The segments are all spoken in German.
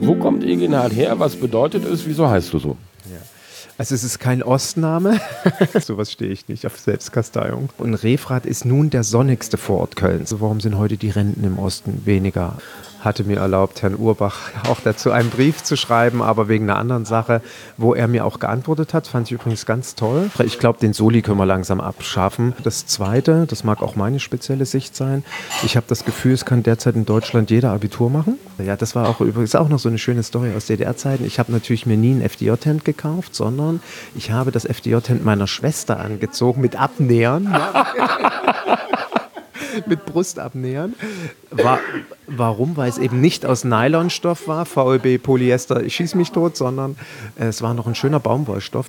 Wo kommt Eginhard her? Was bedeutet es? Wieso heißt du so? Also es ist kein Ostname, sowas stehe ich nicht auf Selbstkasteiung. Und Refrat ist nun der sonnigste Vorort Kölns. Also warum sind heute die Renten im Osten weniger? Hatte mir erlaubt, Herrn Urbach auch dazu einen Brief zu schreiben, aber wegen einer anderen Sache, wo er mir auch geantwortet hat, fand ich übrigens ganz toll. Ich glaube, den Soli können wir langsam abschaffen. Das Zweite, das mag auch meine spezielle Sicht sein, ich habe das Gefühl, es kann derzeit in Deutschland jeder Abitur machen. Ja, das war auch übrigens auch noch so eine schöne Story aus DDR-Zeiten. Ich habe natürlich mir nie ein FDJ-Tent gekauft, sondern ich habe das FDJ-Tent meiner Schwester angezogen mit Abnähern. mit Brustabnähern. War, warum? Weil es eben nicht aus Nylonstoff war, VLB Polyester, ich schieß mich tot, sondern es war noch ein schöner Baumwollstoff.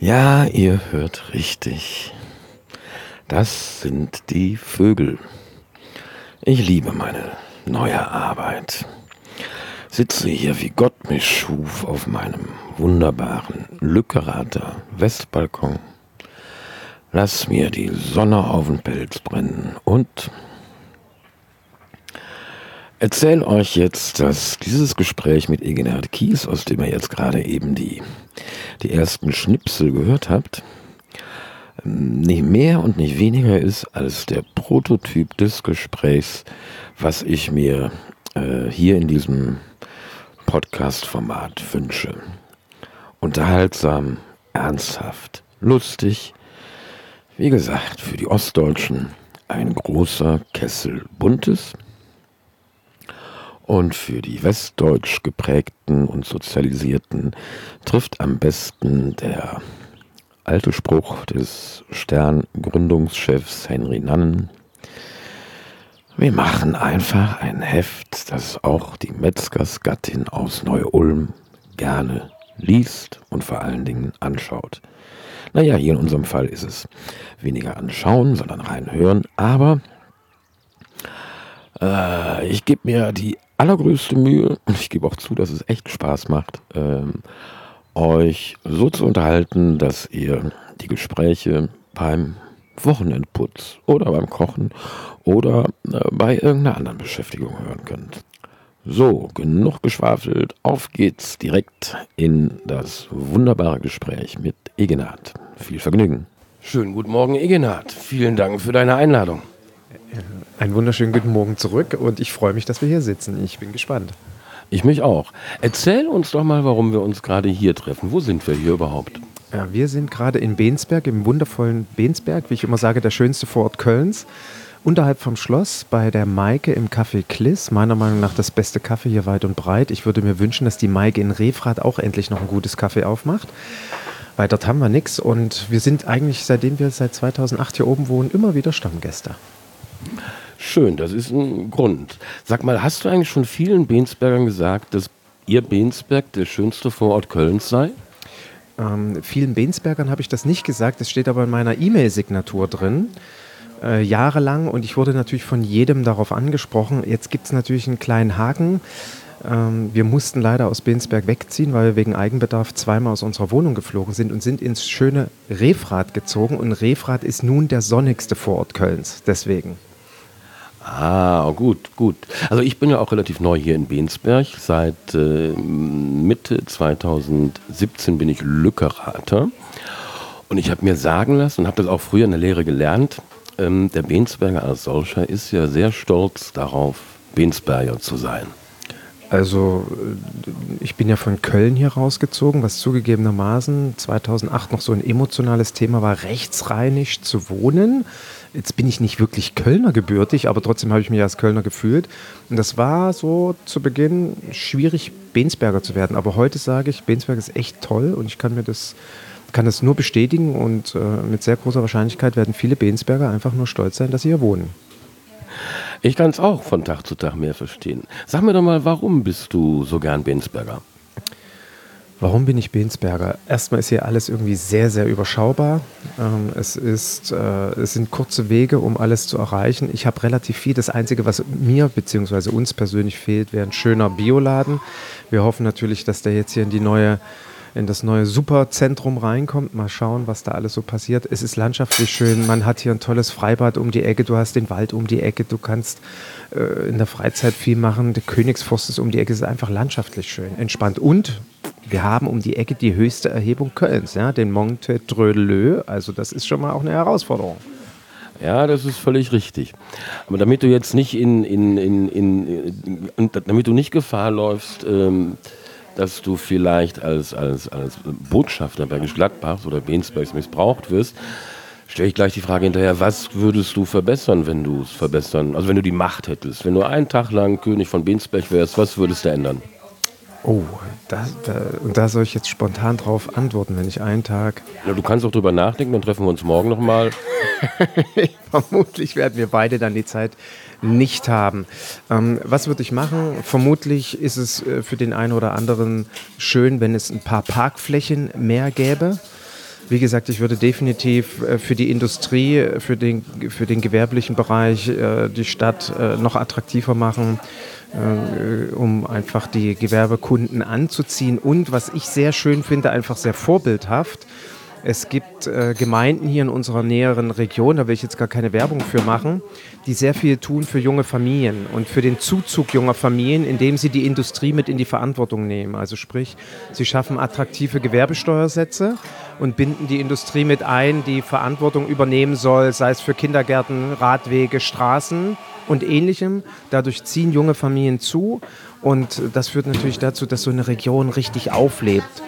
Ja, ihr hört richtig. Das sind die Vögel. Ich liebe meine neue Arbeit. Sitze hier, wie Gott mich schuf, auf meinem wunderbaren Lückerater Westbalkon Lass mir die Sonne auf den Pelz brennen und erzähl euch jetzt, dass dieses Gespräch mit Egenhard Kies, aus dem ihr jetzt gerade eben die, die ersten Schnipsel gehört habt, nicht mehr und nicht weniger ist als der Prototyp des Gesprächs, was ich mir äh, hier in diesem Podcast-Format wünsche. Unterhaltsam, ernsthaft, lustig, wie gesagt, für die Ostdeutschen ein großer Kessel Buntes und für die westdeutsch geprägten und sozialisierten trifft am besten der alte Spruch des Stern-Gründungschefs Henry Nannen. Wir machen einfach ein Heft, das auch die Metzgersgattin aus Neu-Ulm gerne liest und vor allen Dingen anschaut. Naja, hier in unserem Fall ist es weniger anschauen, sondern reinhören. Aber äh, ich gebe mir die allergrößte Mühe und ich gebe auch zu, dass es echt Spaß macht, ähm, euch so zu unterhalten, dass ihr die Gespräche beim Wochenendputz oder beim Kochen oder äh, bei irgendeiner anderen Beschäftigung hören könnt. So, genug geschwafelt, auf geht's direkt in das wunderbare Gespräch mit Egenhard. Viel Vergnügen. Schönen guten Morgen, Egenhard. Vielen Dank für deine Einladung. Einen wunderschönen guten Morgen zurück und ich freue mich, dass wir hier sitzen. Ich bin gespannt. Ich mich auch. Erzähl uns doch mal, warum wir uns gerade hier treffen. Wo sind wir hier überhaupt? Ja, wir sind gerade in Bensberg, im wundervollen Bensberg, wie ich immer sage, der schönste Vorort Kölns unterhalb vom Schloss bei der Maike im Café Kliss. Meiner Meinung nach das beste Kaffee hier weit und breit. Ich würde mir wünschen, dass die Maike in Refrat auch endlich noch ein gutes Kaffee aufmacht. Weil dort haben wir nichts und wir sind eigentlich, seitdem wir seit 2008 hier oben wohnen, immer wieder Stammgäste. Schön, das ist ein Grund. Sag mal, hast du eigentlich schon vielen Bensbergern gesagt, dass ihr Bensberg der schönste Vorort Kölns sei? Ähm, vielen Bensbergern habe ich das nicht gesagt, es steht aber in meiner E-Mail-Signatur drin äh, jahrelang und ich wurde natürlich von jedem darauf angesprochen. Jetzt gibt es natürlich einen kleinen Haken. Ähm, wir mussten leider aus Bensberg wegziehen, weil wir wegen Eigenbedarf zweimal aus unserer Wohnung geflogen sind und sind ins schöne Refrat gezogen. Und Refrat ist nun der sonnigste Vorort Kölns. Deswegen. Ah, gut, gut. Also ich bin ja auch relativ neu hier in Bensberg. Seit äh, Mitte 2017 bin ich Lückerater. Und ich habe mir sagen lassen und habe das auch früher in der Lehre gelernt, ähm, der Bensberger als solcher ist ja sehr stolz darauf, Bensberger zu sein. Also äh, ich bin ja von Köln hier rausgezogen, was zugegebenermaßen 2008 noch so ein emotionales Thema war, rechtsrheinisch zu wohnen. Jetzt bin ich nicht wirklich Kölner gebürtig, aber trotzdem habe ich mich als Kölner gefühlt. Und das war so zu Beginn schwierig, Bensberger zu werden. Aber heute sage ich, Bensberg ist echt toll und ich kann mir das kann das nur bestätigen und äh, mit sehr großer Wahrscheinlichkeit werden viele Bensberger einfach nur stolz sein, dass sie hier wohnen. Ich kann es auch von Tag zu Tag mehr verstehen. Sag mir doch mal, warum bist du so gern Bensberger? Warum bin ich Bensberger? Erstmal ist hier alles irgendwie sehr, sehr überschaubar. Ähm, es, ist, äh, es sind kurze Wege, um alles zu erreichen. Ich habe relativ viel. Das Einzige, was mir bzw. uns persönlich fehlt, wäre ein schöner Bioladen. Wir hoffen natürlich, dass der jetzt hier in die neue in das neue Superzentrum reinkommt. Mal schauen, was da alles so passiert. Es ist landschaftlich schön. Man hat hier ein tolles Freibad um die Ecke. Du hast den Wald um die Ecke. Du kannst äh, in der Freizeit viel machen. Der Königsforst ist um die Ecke. Es ist einfach landschaftlich schön, entspannt. Und wir haben um die Ecke die höchste Erhebung Kölns, ja, den Monte Drödelö. Also das ist schon mal auch eine Herausforderung. Ja, das ist völlig richtig. Aber damit du jetzt nicht in, in, in, in, in damit du nicht Gefahr läufst, ähm, dass du vielleicht als, als, als Botschafter Bergisch Gladbachs oder Bensbergs missbraucht wirst, stelle ich gleich die Frage hinterher, was würdest du verbessern, wenn du es verbessern, also wenn du die Macht hättest, wenn du einen Tag lang König von Bensberg wärst, was würdest du ändern? Oh, da, da, und da soll ich jetzt spontan drauf antworten, wenn ich einen Tag. Ja, du kannst auch drüber nachdenken, dann treffen wir uns morgen nochmal. Vermutlich werden wir beide dann die Zeit nicht haben. Ähm, was würde ich machen? Vermutlich ist es äh, für den einen oder anderen schön, wenn es ein paar Parkflächen mehr gäbe. Wie gesagt, ich würde definitiv äh, für die Industrie, für den, für den gewerblichen Bereich äh, die Stadt noch attraktiver machen äh, um einfach die Gewerbekunden anzuziehen. Und was ich sehr schön finde, einfach sehr vorbildhaft. Es gibt äh, Gemeinden hier in unserer näheren Region, da will ich jetzt gar keine Werbung für machen, die sehr viel tun für junge Familien und für den Zuzug junger Familien, indem sie die Industrie mit in die Verantwortung nehmen. Also sprich, sie schaffen attraktive Gewerbesteuersätze und binden die Industrie mit ein, die Verantwortung übernehmen soll, sei es für Kindergärten, Radwege, Straßen und ähnlichem. Dadurch ziehen junge Familien zu und das führt natürlich dazu, dass so eine Region richtig auflebt.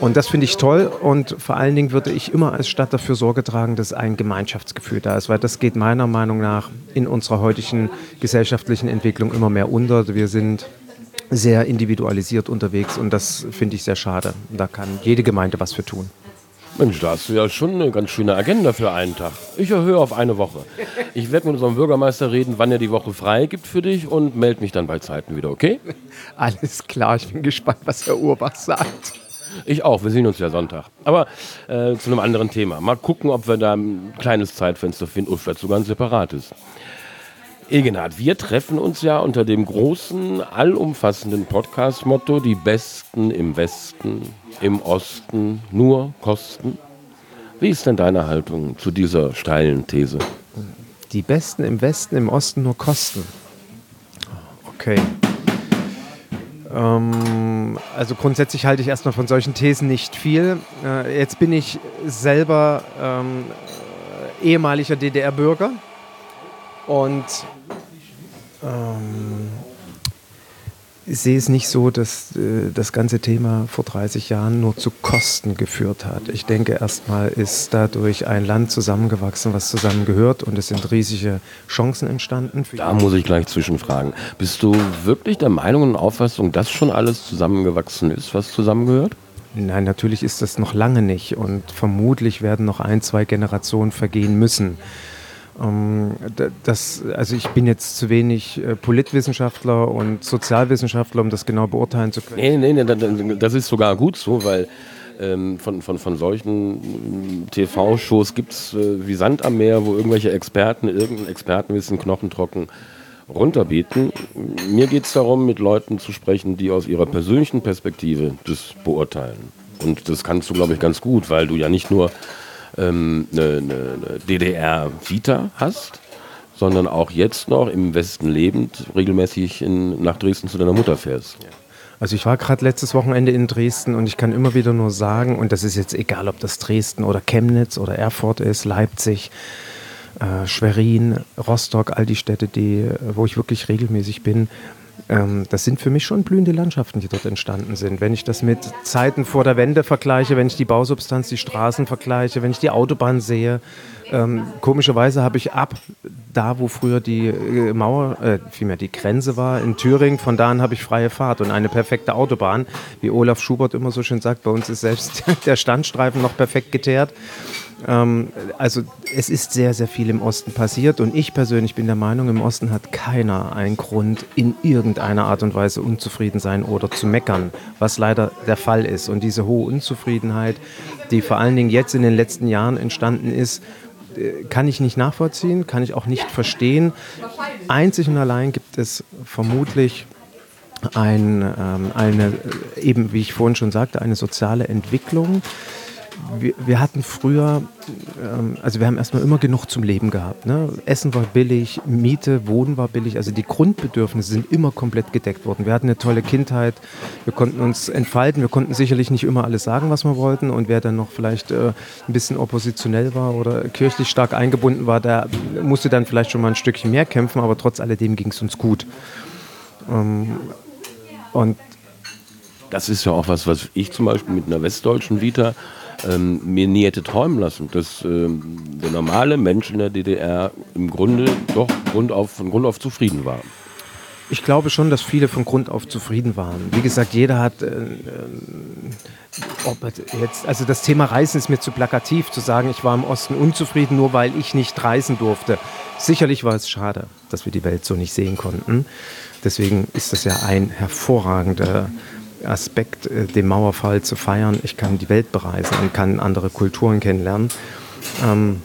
Und das finde ich toll und vor allen Dingen würde ich immer als Stadt dafür Sorge tragen, dass ein Gemeinschaftsgefühl da ist, weil das geht meiner Meinung nach in unserer heutigen gesellschaftlichen Entwicklung immer mehr unter. Wir sind sehr individualisiert unterwegs und das finde ich sehr schade. Da kann jede Gemeinde was für tun. Mensch, da hast du ja schon eine ganz schöne Agenda für einen Tag. Ich erhöhe auf eine Woche. Ich werde mit unserem Bürgermeister reden, wann er die Woche frei gibt für dich und melde mich dann bei Zeiten wieder, okay? Alles klar, ich bin gespannt, was Herr Urbach sagt. Ich auch, wir sehen uns ja Sonntag. Aber äh, zu einem anderen Thema. Mal gucken, ob wir da ein kleines Zeitfenster finden oder vielleicht sogar ein separates. Egenhard, wir treffen uns ja unter dem großen, allumfassenden Podcast-Motto: Die Besten im Westen, im Osten nur Kosten. Wie ist denn deine Haltung zu dieser steilen These? Die Besten im Westen, im Osten nur Kosten. Okay. Ähm, also grundsätzlich halte ich erstmal von solchen Thesen nicht viel. Äh, jetzt bin ich selber ähm, ehemaliger DDR-Bürger und ähm, ich sehe es nicht so, dass äh, das ganze Thema vor 30 Jahren nur zu Kosten geführt hat. Ich denke, erstmal ist dadurch ein Land zusammengewachsen, was zusammengehört und es sind riesige Chancen entstanden. da muss ich gleich zwischenfragen. Bist du wirklich der Meinung und Auffassung, dass schon alles zusammengewachsen ist, was zusammengehört? Nein, natürlich ist das noch lange nicht und vermutlich werden noch ein, zwei Generationen vergehen müssen. Ähm, das, also ich bin jetzt zu wenig äh, Politwissenschaftler und Sozialwissenschaftler, um das genau beurteilen zu können. Nee, nee, nee, das ist sogar gut so, weil ähm, von, von, von solchen äh, TV-Shows gibt es äh, wie Sand am Meer, wo irgendwelche Experten irgendein Expertenwissen knochentrocken runterbieten. Mir geht es darum, mit Leuten zu sprechen, die aus ihrer persönlichen Perspektive das beurteilen. Und das kannst du, glaube ich, ganz gut, weil du ja nicht nur ähm, eine, eine, eine DDR-Vita hast, sondern auch jetzt noch im Westen lebend regelmäßig in, nach Dresden zu deiner Mutter fährst. Also ich war gerade letztes Wochenende in Dresden und ich kann immer wieder nur sagen, und das ist jetzt egal, ob das Dresden oder Chemnitz oder Erfurt ist, Leipzig, äh, Schwerin, Rostock, all die Städte, die, wo ich wirklich regelmäßig bin, ähm, das sind für mich schon blühende Landschaften, die dort entstanden sind. Wenn ich das mit Zeiten vor der Wende vergleiche, wenn ich die Bausubstanz, die Straßen vergleiche, wenn ich die Autobahn sehe, ähm, komischerweise habe ich ab da, wo früher die äh, Mauer, äh, vielmehr die Grenze war, in Thüringen, von da an habe ich freie Fahrt und eine perfekte Autobahn. Wie Olaf Schubert immer so schön sagt, bei uns ist selbst der Standstreifen noch perfekt geteert. Ähm, also es ist sehr, sehr viel im Osten passiert und ich persönlich bin der Meinung, im Osten hat keiner einen Grund, in irgendeiner Art und Weise unzufrieden sein oder zu meckern, was leider der Fall ist. Und diese hohe Unzufriedenheit, die vor allen Dingen jetzt in den letzten Jahren entstanden ist, äh, kann ich nicht nachvollziehen, kann ich auch nicht verstehen. Einzig und allein gibt es vermutlich ein, ähm, eine, eben wie ich vorhin schon sagte, eine soziale Entwicklung. Wir, wir hatten früher, ähm, also wir haben erstmal immer genug zum Leben gehabt. Ne? Essen war billig, Miete, Wohnen war billig, also die Grundbedürfnisse sind immer komplett gedeckt worden. Wir hatten eine tolle Kindheit, wir konnten uns entfalten, wir konnten sicherlich nicht immer alles sagen, was wir wollten und wer dann noch vielleicht äh, ein bisschen oppositionell war oder kirchlich stark eingebunden war, der musste dann vielleicht schon mal ein Stückchen mehr kämpfen, aber trotz alledem ging es uns gut. Ähm, und das ist ja auch was, was ich zum Beispiel mit einer westdeutschen Vita ähm, mir nie hätte träumen lassen, dass ähm, der normale Mensch in der DDR im Grunde doch Grund auf, von Grund auf zufrieden war. Ich glaube schon, dass viele von Grund auf zufrieden waren. Wie gesagt, jeder hat. Äh, äh, jetzt, also das Thema Reisen ist mir zu plakativ, zu sagen, ich war im Osten unzufrieden, nur weil ich nicht reisen durfte. Sicherlich war es schade, dass wir die Welt so nicht sehen konnten. Deswegen ist das ja ein hervorragender Aspekt, äh, den Mauerfall zu feiern. Ich kann die Welt bereisen und kann andere Kulturen kennenlernen. Ähm,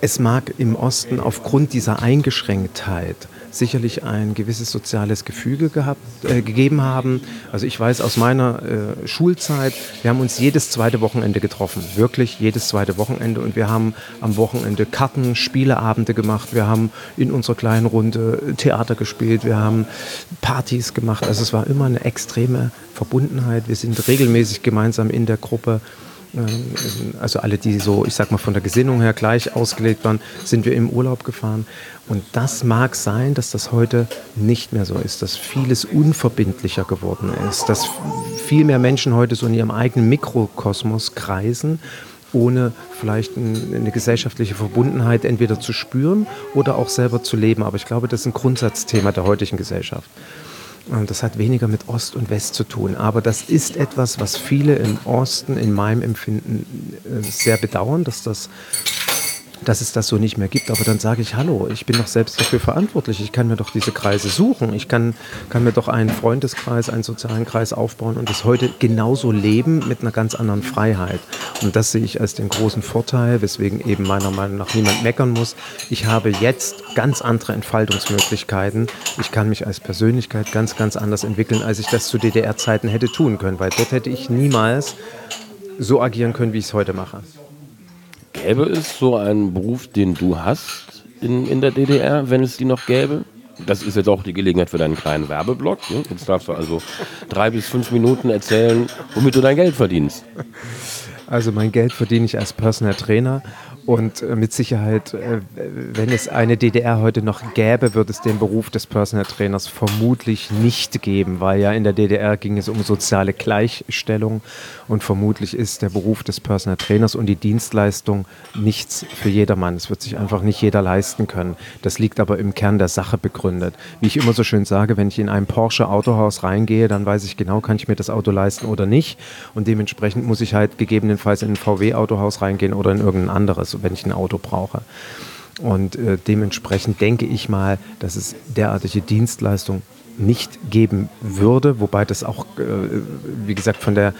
es mag im Osten aufgrund dieser Eingeschränktheit sicherlich ein gewisses soziales Gefüge gehabt, äh, gegeben haben. Also ich weiß aus meiner äh, Schulzeit, wir haben uns jedes zweite Wochenende getroffen, wirklich jedes zweite Wochenende und wir haben am Wochenende Karten, Spieleabende gemacht, wir haben in unserer kleinen Runde Theater gespielt, wir haben Partys gemacht. Also es war immer eine extreme Verbundenheit. Wir sind regelmäßig gemeinsam in der Gruppe also alle, die so, ich sag mal, von der Gesinnung her gleich ausgelegt waren, sind wir im Urlaub gefahren. Und das mag sein, dass das heute nicht mehr so ist, dass vieles unverbindlicher geworden ist, dass viel mehr Menschen heute so in ihrem eigenen Mikrokosmos kreisen, ohne vielleicht eine gesellschaftliche Verbundenheit entweder zu spüren oder auch selber zu leben. Aber ich glaube, das ist ein Grundsatzthema der heutigen Gesellschaft. Das hat weniger mit Ost und West zu tun. Aber das ist etwas, was viele im Osten in meinem Empfinden äh, sehr bedauern, dass das dass es das so nicht mehr gibt. Aber dann sage ich, hallo, ich bin doch selbst dafür verantwortlich. Ich kann mir doch diese Kreise suchen. Ich kann, kann mir doch einen Freundeskreis, einen sozialen Kreis aufbauen und das heute genauso leben mit einer ganz anderen Freiheit. Und das sehe ich als den großen Vorteil, weswegen eben meiner Meinung nach niemand meckern muss. Ich habe jetzt ganz andere Entfaltungsmöglichkeiten. Ich kann mich als Persönlichkeit ganz, ganz anders entwickeln, als ich das zu DDR-Zeiten hätte tun können, weil dort hätte ich niemals so agieren können, wie ich es heute mache. Gäbe es so einen Beruf, den du hast in, in der DDR, wenn es die noch gäbe? Das ist jetzt auch die Gelegenheit für deinen kleinen Werbeblock. Ne? Jetzt darfst du also drei bis fünf Minuten erzählen, womit du dein Geld verdienst. Also mein Geld verdiene ich als Personal Trainer und äh, mit Sicherheit, äh, wenn es eine DDR heute noch gäbe, würde es den Beruf des Personal Trainers vermutlich nicht geben, weil ja in der DDR ging es um soziale Gleichstellung und vermutlich ist der Beruf des Personal Trainers und die Dienstleistung nichts für jedermann. Es wird sich einfach nicht jeder leisten können. Das liegt aber im Kern der Sache begründet. Wie ich immer so schön sage, wenn ich in ein Porsche Autohaus reingehe, dann weiß ich genau, kann ich mir das Auto leisten oder nicht. Und dementsprechend muss ich halt gegebenenfalls in ein VW Autohaus reingehen oder in irgendein anderes wenn ich ein Auto brauche. Und äh, dementsprechend denke ich mal, dass es derartige Dienstleistungen nicht geben würde, wobei das auch, äh, wie gesagt, von der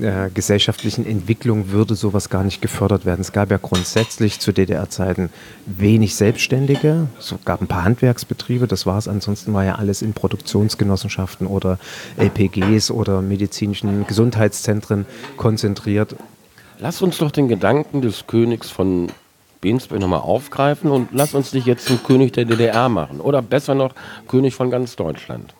äh, gesellschaftlichen Entwicklung würde sowas gar nicht gefördert werden. Es gab ja grundsätzlich zu DDR-Zeiten wenig Selbstständige, es gab ein paar Handwerksbetriebe, das war es. Ansonsten war ja alles in Produktionsgenossenschaften oder LPGs oder medizinischen Gesundheitszentren konzentriert. Lass uns doch den Gedanken des Königs von Bensberg nochmal aufgreifen und lass uns dich jetzt zum König der DDR machen. Oder besser noch, König von ganz Deutschland.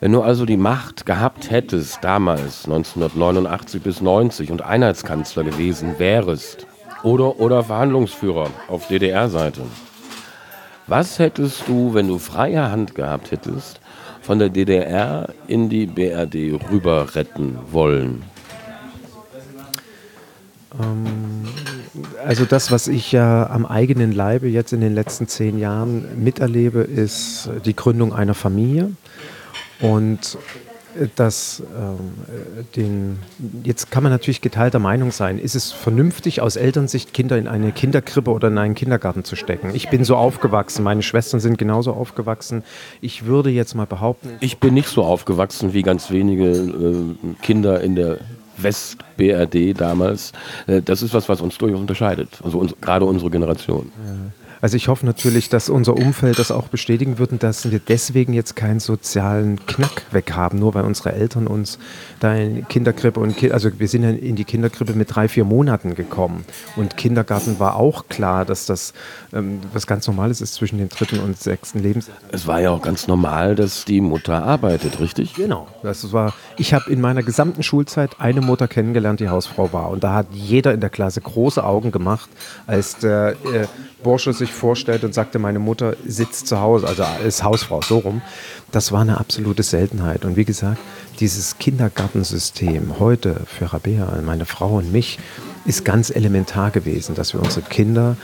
Wenn du also die Macht gehabt hättest, damals 1989 bis 90 und Einheitskanzler gewesen wärest oder, oder Verhandlungsführer auf DDR-Seite, was hättest du, wenn du freie Hand gehabt hättest, von der DDR in die BRD rüber retten wollen? Ähm, also das, was ich ja am eigenen Leibe jetzt in den letzten zehn Jahren miterlebe, ist die Gründung einer Familie. Und das, ähm, den, jetzt kann man natürlich geteilter Meinung sein. Ist es vernünftig, aus Elternsicht Kinder in eine Kinderkrippe oder in einen Kindergarten zu stecken? Ich bin so aufgewachsen, meine Schwestern sind genauso aufgewachsen. Ich würde jetzt mal behaupten. Ich bin nicht so aufgewachsen wie ganz wenige äh, Kinder in der West-BRD damals. Äh, das ist was, was uns durchaus unterscheidet. Also uns, gerade unsere Generation. Also ich hoffe natürlich, dass unser Umfeld das auch bestätigen wird und dass wir deswegen jetzt keinen sozialen Knack weg haben, nur weil unsere Eltern uns da in Kinderkrippe und Ki also wir sind ja in die Kinderkrippe mit drei, vier Monaten gekommen und Kindergarten war auch klar, dass das ähm, was ganz Normales ist zwischen dem dritten und sechsten Lebensjahr. Es war ja auch ganz normal, dass die Mutter arbeitet, richtig? Genau. Das war, ich habe in meiner gesamten Schulzeit eine Mutter kennengelernt, die Hausfrau war und da hat jeder in der Klasse große Augen gemacht, als der äh, Bursche sich vorstellt und sagte, meine Mutter sitzt zu Hause, also ist Hausfrau, so rum. Das war eine absolute Seltenheit. Und wie gesagt, dieses Kindergartensystem heute für Rabea, meine Frau und mich, ist ganz elementar gewesen, dass wir unsere Kinder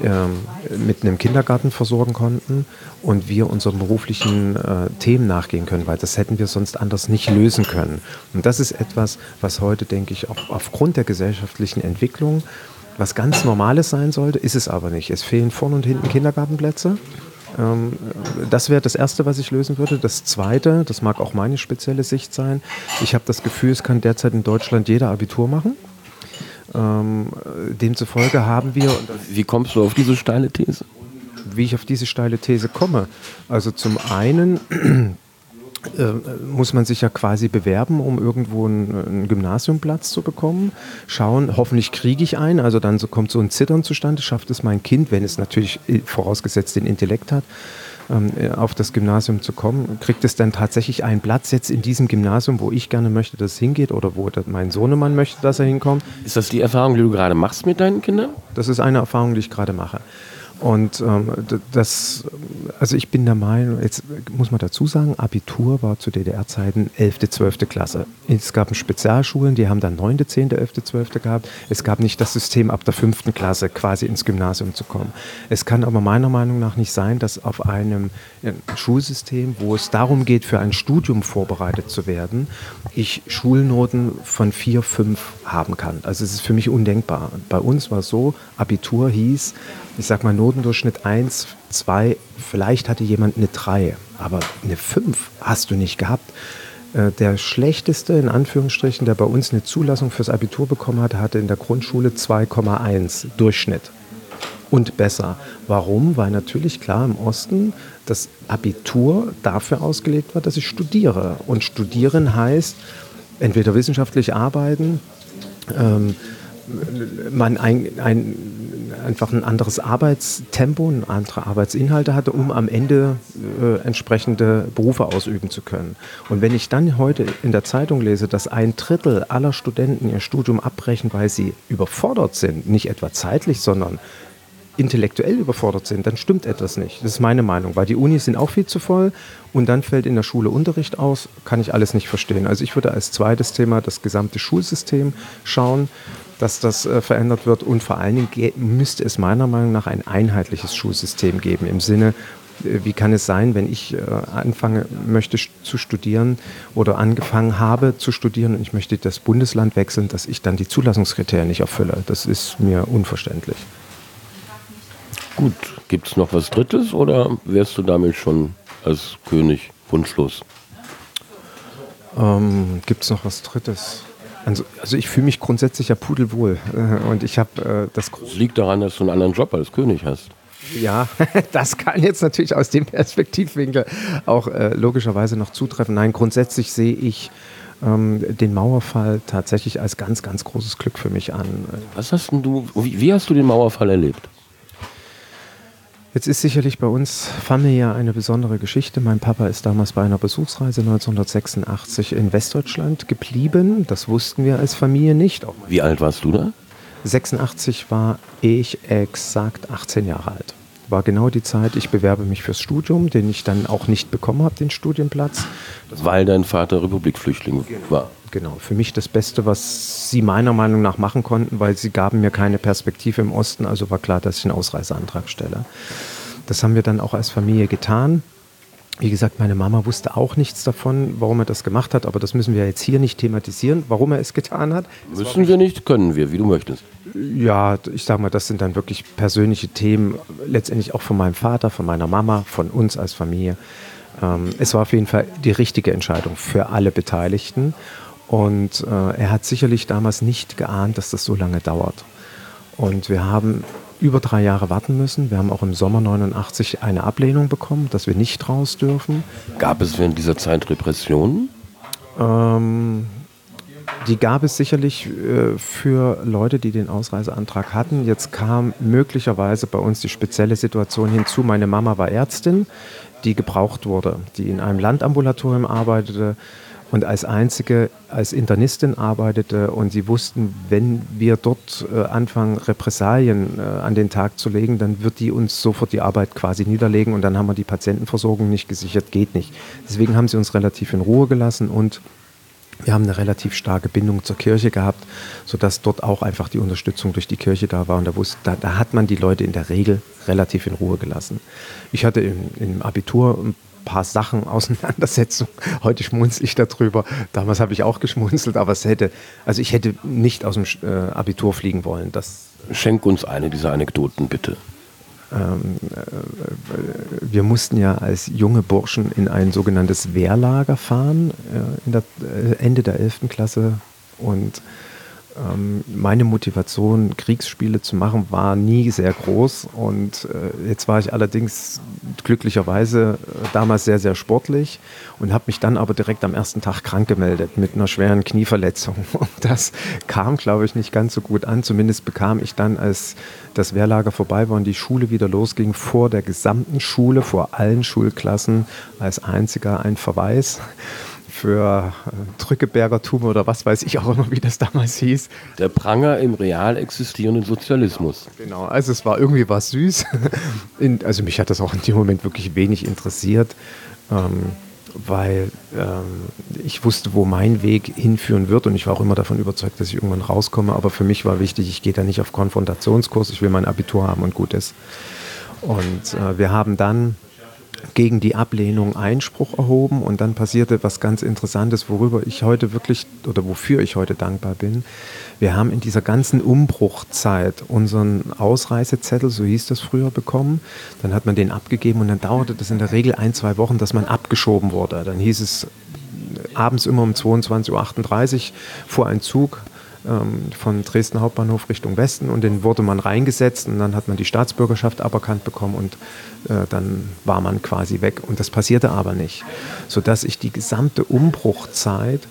ähm, mit einem Kindergarten versorgen konnten und wir unseren beruflichen äh, Themen nachgehen können, weil das hätten wir sonst anders nicht lösen können. Und das ist etwas, was heute, denke ich, auch aufgrund der gesellschaftlichen Entwicklung was ganz Normales sein sollte, ist es aber nicht. Es fehlen vorne und hinten Kindergartenplätze. Ähm, das wäre das Erste, was ich lösen würde. Das Zweite, das mag auch meine spezielle Sicht sein, ich habe das Gefühl, es kann derzeit in Deutschland jeder Abitur machen. Ähm, demzufolge haben wir. Wie kommst du auf diese steile These? Wie ich auf diese steile These komme. Also zum einen muss man sich ja quasi bewerben, um irgendwo einen, einen Gymnasiumplatz zu bekommen. Schauen, hoffentlich kriege ich einen. Also dann so kommt so ein Zittern zustande. Schafft es mein Kind, wenn es natürlich äh, vorausgesetzt den Intellekt hat, ähm, äh, auf das Gymnasium zu kommen? Kriegt es dann tatsächlich einen Platz jetzt in diesem Gymnasium, wo ich gerne möchte, dass es hingeht oder wo mein Sohnemann möchte, dass er hinkommt? Ist das die Erfahrung, die du gerade machst mit deinen Kindern? Das ist eine Erfahrung, die ich gerade mache. Und ähm, das, also ich bin der Meinung, jetzt muss man dazu sagen, Abitur war zu DDR-Zeiten 11., 12. Klasse. Es gab Spezialschulen, die haben dann 9., 10., 11., 12. gehabt. Es gab nicht das System, ab der 5. Klasse quasi ins Gymnasium zu kommen. Es kann aber meiner Meinung nach nicht sein, dass auf einem Schulsystem, wo es darum geht, für ein Studium vorbereitet zu werden, ich Schulnoten von 4, 5 haben kann. Also es ist für mich undenkbar. Bei uns war es so, Abitur hieß, ich sag mal Notendurchschnitt 1, 2, vielleicht hatte jemand eine 3, aber eine 5 hast du nicht gehabt. Äh, der schlechteste, in Anführungsstrichen, der bei uns eine Zulassung fürs Abitur bekommen hat, hatte in der Grundschule 2,1 Durchschnitt und besser. Warum? Weil natürlich klar im Osten das Abitur dafür ausgelegt war, dass ich studiere. Und studieren heißt entweder wissenschaftlich arbeiten, ähm, man ein, ein, einfach ein anderes Arbeitstempo, andere Arbeitsinhalte hatte, um am Ende äh, entsprechende Berufe ausüben zu können. Und wenn ich dann heute in der Zeitung lese, dass ein Drittel aller Studenten ihr Studium abbrechen, weil sie überfordert sind, nicht etwa zeitlich, sondern intellektuell überfordert sind, dann stimmt etwas nicht. Das ist meine Meinung, weil die Unis sind auch viel zu voll und dann fällt in der Schule Unterricht aus, kann ich alles nicht verstehen. Also ich würde als zweites Thema das gesamte Schulsystem schauen, dass das äh, verändert wird und vor allen Dingen müsste es meiner Meinung nach ein einheitliches Schulsystem geben im Sinne, äh, wie kann es sein, wenn ich äh, anfange möchte zu studieren oder angefangen habe zu studieren und ich möchte das Bundesland wechseln, dass ich dann die Zulassungskriterien nicht erfülle? Das ist mir unverständlich. Gut, gibt es noch was Drittes oder wärst du damit schon als König wunschlos? Ähm, gibt es noch was Drittes? Also, also ich fühle mich grundsätzlich ja pudelwohl äh, und ich habe äh, das. Es liegt daran, dass du einen anderen Job als König hast. Ja, das kann jetzt natürlich aus dem Perspektivwinkel auch äh, logischerweise noch zutreffen. Nein, grundsätzlich sehe ich ähm, den Mauerfall tatsächlich als ganz, ganz großes Glück für mich an. Was hast du, wie, wie hast du den Mauerfall erlebt? Jetzt ist sicherlich bei uns familiär eine besondere Geschichte. Mein Papa ist damals bei einer Besuchsreise 1986 in Westdeutschland geblieben. Das wussten wir als Familie nicht. Wie alt warst du da? 86 war ich exakt 18 Jahre alt. War genau die Zeit, ich bewerbe mich fürs Studium, den ich dann auch nicht bekommen habe, den Studienplatz. Weil dein Vater Republikflüchtling war. Genau, für mich das Beste, was sie meiner Meinung nach machen konnten, weil sie gaben mir keine Perspektive im Osten, also war klar, dass ich einen Ausreiseantrag stelle. Das haben wir dann auch als Familie getan. Wie gesagt, meine Mama wusste auch nichts davon, warum er das gemacht hat, aber das müssen wir jetzt hier nicht thematisieren, warum er es getan hat. Müssen wir nicht, können wir, wie du möchtest. Ja, ich sage mal, das sind dann wirklich persönliche Themen, letztendlich auch von meinem Vater, von meiner Mama, von uns als Familie. Ähm, es war auf jeden Fall die richtige Entscheidung für alle Beteiligten. Und äh, er hat sicherlich damals nicht geahnt, dass das so lange dauert. Und wir haben über drei Jahre warten müssen. Wir haben auch im Sommer 89 eine Ablehnung bekommen, dass wir nicht raus dürfen. Gab es während dieser Zeit Repressionen? Ähm, die gab es sicherlich äh, für Leute, die den Ausreiseantrag hatten. Jetzt kam möglicherweise bei uns die spezielle Situation hinzu. Meine Mama war Ärztin, die gebraucht wurde, die in einem Landambulatorium arbeitete und als einzige als Internistin arbeitete und sie wussten, wenn wir dort äh, anfangen, Repressalien äh, an den Tag zu legen, dann wird die uns sofort die Arbeit quasi niederlegen und dann haben wir die Patientenversorgung nicht gesichert, geht nicht. Deswegen haben sie uns relativ in Ruhe gelassen und wir haben eine relativ starke Bindung zur Kirche gehabt, sodass dort auch einfach die Unterstützung durch die Kirche da war. Und da, wusste, da, da hat man die Leute in der Regel relativ in Ruhe gelassen. Ich hatte im, im Abitur paar Sachen, Auseinandersetzungen. Heute schmunzel ich darüber. Damals habe ich auch geschmunzelt, aber es hätte, also ich hätte nicht aus dem äh, Abitur fliegen wollen. Das Schenk uns eine dieser Anekdoten, bitte. Ähm, äh, wir mussten ja als junge Burschen in ein sogenanntes Wehrlager fahren, äh, in der, äh, Ende der 11. Klasse. Und ähm, meine Motivation, Kriegsspiele zu machen, war nie sehr groß. Und äh, jetzt war ich allerdings glücklicherweise äh, damals sehr, sehr sportlich und habe mich dann aber direkt am ersten Tag krank gemeldet mit einer schweren Knieverletzung. Und das kam, glaube ich, nicht ganz so gut an. Zumindest bekam ich dann, als das Wehrlager vorbei war und die Schule wieder losging, vor der gesamten Schule, vor allen Schulklassen als einziger ein Verweis für äh, Drückebergertum oder was weiß ich auch immer, wie das damals hieß. Der Pranger im real existierenden Sozialismus. Genau, also es war irgendwie was süß. In, also mich hat das auch in dem Moment wirklich wenig interessiert, ähm, weil ähm, ich wusste, wo mein Weg hinführen wird und ich war auch immer davon überzeugt, dass ich irgendwann rauskomme. Aber für mich war wichtig, ich gehe da nicht auf Konfrontationskurs, ich will mein Abitur haben und gut ist. Und äh, wir haben dann gegen die Ablehnung Einspruch erhoben und dann passierte was ganz Interessantes, worüber ich heute wirklich oder wofür ich heute dankbar bin. Wir haben in dieser ganzen Umbruchzeit unseren Ausreisezettel, so hieß das früher, bekommen. Dann hat man den abgegeben und dann dauerte das in der Regel ein, zwei Wochen, dass man abgeschoben wurde. Dann hieß es abends immer um 22.38 Uhr fuhr ein Zug ähm, von Dresden Hauptbahnhof Richtung Westen und den wurde man reingesetzt und dann hat man die Staatsbürgerschaft aberkannt bekommen und äh, dann war man quasi weg. Und das passierte aber nicht, sodass ich die gesamte Umbruchzeit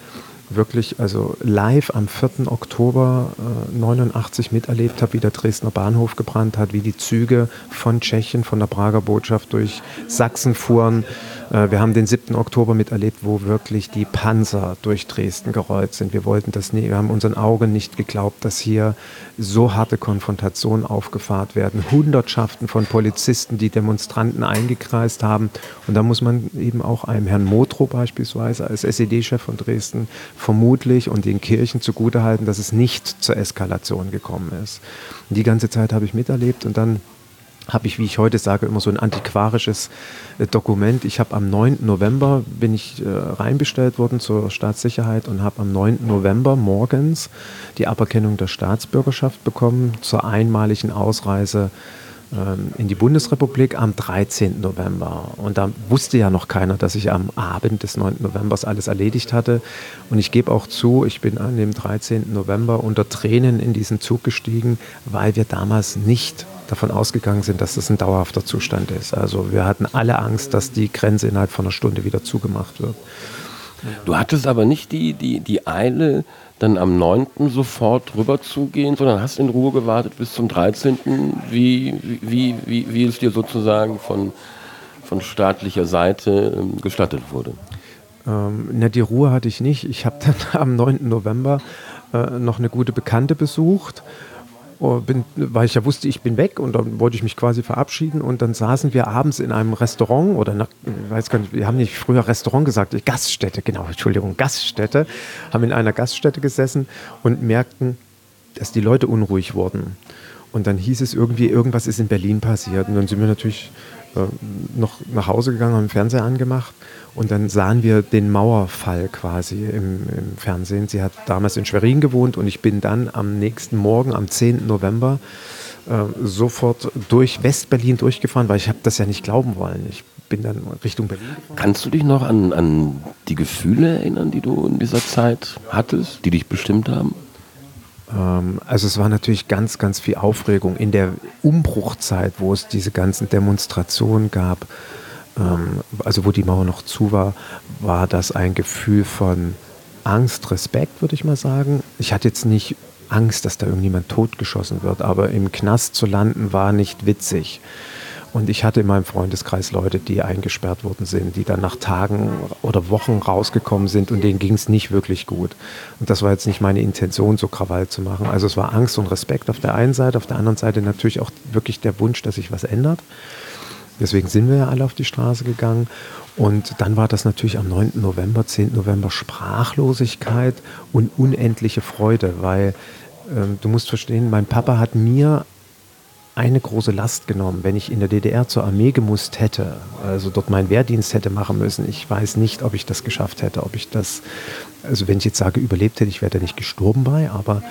wirklich also live am 4. Oktober äh, 89 miterlebt habe, wie der Dresdner Bahnhof gebrannt hat, wie die Züge von Tschechien, von der Prager Botschaft durch Sachsen fuhren. Äh, wir haben den 7. Oktober miterlebt, wo wirklich die Panzer durch Dresden gerollt sind. Wir wollten das nie, wir haben unseren Augen nicht geglaubt, dass hier so harte Konfrontationen aufgefahren werden. Hundertschaften von Polizisten, die Demonstranten eingekreist haben. Und da muss man eben auch einem Herrn Motro beispielsweise als SED-Chef von Dresden vermutlich und den Kirchen zugutehalten, dass es nicht zur Eskalation gekommen ist. Und die ganze Zeit habe ich miterlebt und dann habe ich, wie ich heute sage, immer so ein antiquarisches äh, Dokument. Ich habe am 9. November bin ich äh, reinbestellt worden zur Staatssicherheit und habe am 9. November morgens die Aberkennung der Staatsbürgerschaft bekommen zur einmaligen Ausreise ähm, in die Bundesrepublik am 13. November. Und da wusste ja noch keiner, dass ich am Abend des 9. Novembers alles erledigt hatte. Und ich gebe auch zu, ich bin an dem 13. November unter Tränen in diesen Zug gestiegen, weil wir damals nicht davon ausgegangen sind, dass das ein dauerhafter Zustand ist. Also wir hatten alle Angst, dass die Grenze innerhalb von einer Stunde wieder zugemacht wird. Du hattest aber nicht die, die, die Eile, dann am 9. sofort rüber zu gehen, sondern hast in Ruhe gewartet bis zum 13., wie, wie, wie, wie es dir sozusagen von, von staatlicher Seite ähm, gestattet wurde. Ähm, na, die Ruhe hatte ich nicht. Ich habe dann am 9. November äh, noch eine gute Bekannte besucht bin, weil ich ja wusste, ich bin weg und dann wollte ich mich quasi verabschieden und dann saßen wir abends in einem Restaurant oder nach, ich weiß gar nicht, wir haben nicht früher Restaurant gesagt, Gaststätte, genau, Entschuldigung, Gaststätte, haben in einer Gaststätte gesessen und merkten, dass die Leute unruhig wurden. Und dann hieß es irgendwie, irgendwas ist in Berlin passiert und dann sind wir natürlich äh, noch nach Hause gegangen, haben den Fernseher angemacht und dann sahen wir den Mauerfall quasi im, im, Fernsehen. Sie hat damals in Schwerin gewohnt und ich bin dann am nächsten Morgen, am 10. November, äh, sofort durch Westberlin durchgefahren, weil ich habe das ja nicht glauben wollen. Ich bin dann Richtung Berlin gefahren. Kannst du dich noch an, an die Gefühle erinnern, die du in dieser Zeit hattest, die dich bestimmt haben? Ähm, also es war natürlich ganz, ganz viel Aufregung in der Umbruchzeit, wo es diese ganzen Demonstrationen gab, also wo die Mauer noch zu war, war das ein Gefühl von Angst, Respekt, würde ich mal sagen. Ich hatte jetzt nicht Angst, dass da irgendjemand totgeschossen wird, aber im Knast zu landen war nicht witzig. Und ich hatte in meinem Freundeskreis Leute, die eingesperrt worden sind, die dann nach Tagen oder Wochen rausgekommen sind und denen ging es nicht wirklich gut. Und das war jetzt nicht meine Intention, so Krawall zu machen. Also es war Angst und Respekt auf der einen Seite, auf der anderen Seite natürlich auch wirklich der Wunsch, dass sich was ändert. Deswegen sind wir ja alle auf die Straße gegangen. Und dann war das natürlich am 9. November, 10. November Sprachlosigkeit und unendliche Freude, weil äh, du musst verstehen, mein Papa hat mir eine große Last genommen, wenn ich in der DDR zur Armee gemusst hätte, also dort meinen Wehrdienst hätte machen müssen. Ich weiß nicht, ob ich das geschafft hätte, ob ich das, also wenn ich jetzt sage, überlebt hätte, ich wäre da nicht gestorben bei, aber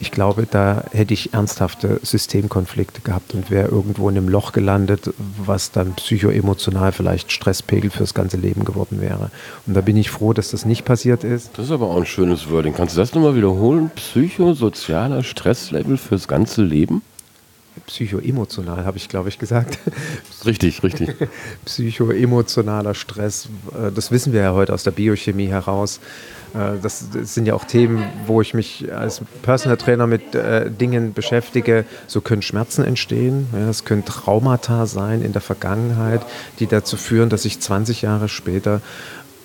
ich glaube, da hätte ich ernsthafte Systemkonflikte gehabt und wäre irgendwo in einem Loch gelandet, was dann psychoemotional vielleicht Stresspegel fürs ganze Leben geworden wäre. Und da bin ich froh, dass das nicht passiert ist. Das ist aber auch ein schönes Wording. Kannst du das nochmal wiederholen? Psychosozialer Stresslevel fürs ganze Leben? Psychoemotional, habe ich, glaube ich, gesagt. Richtig, richtig. Psychoemotionaler Stress, äh, das wissen wir ja heute aus der Biochemie heraus. Äh, das, sind ja auch Themen, wo ich mich als Personal Trainer mit äh, Dingen beschäftige. So können Schmerzen entstehen. Es können Traumata sein in der Vergangenheit, die dazu führen, dass ich 20 Jahre später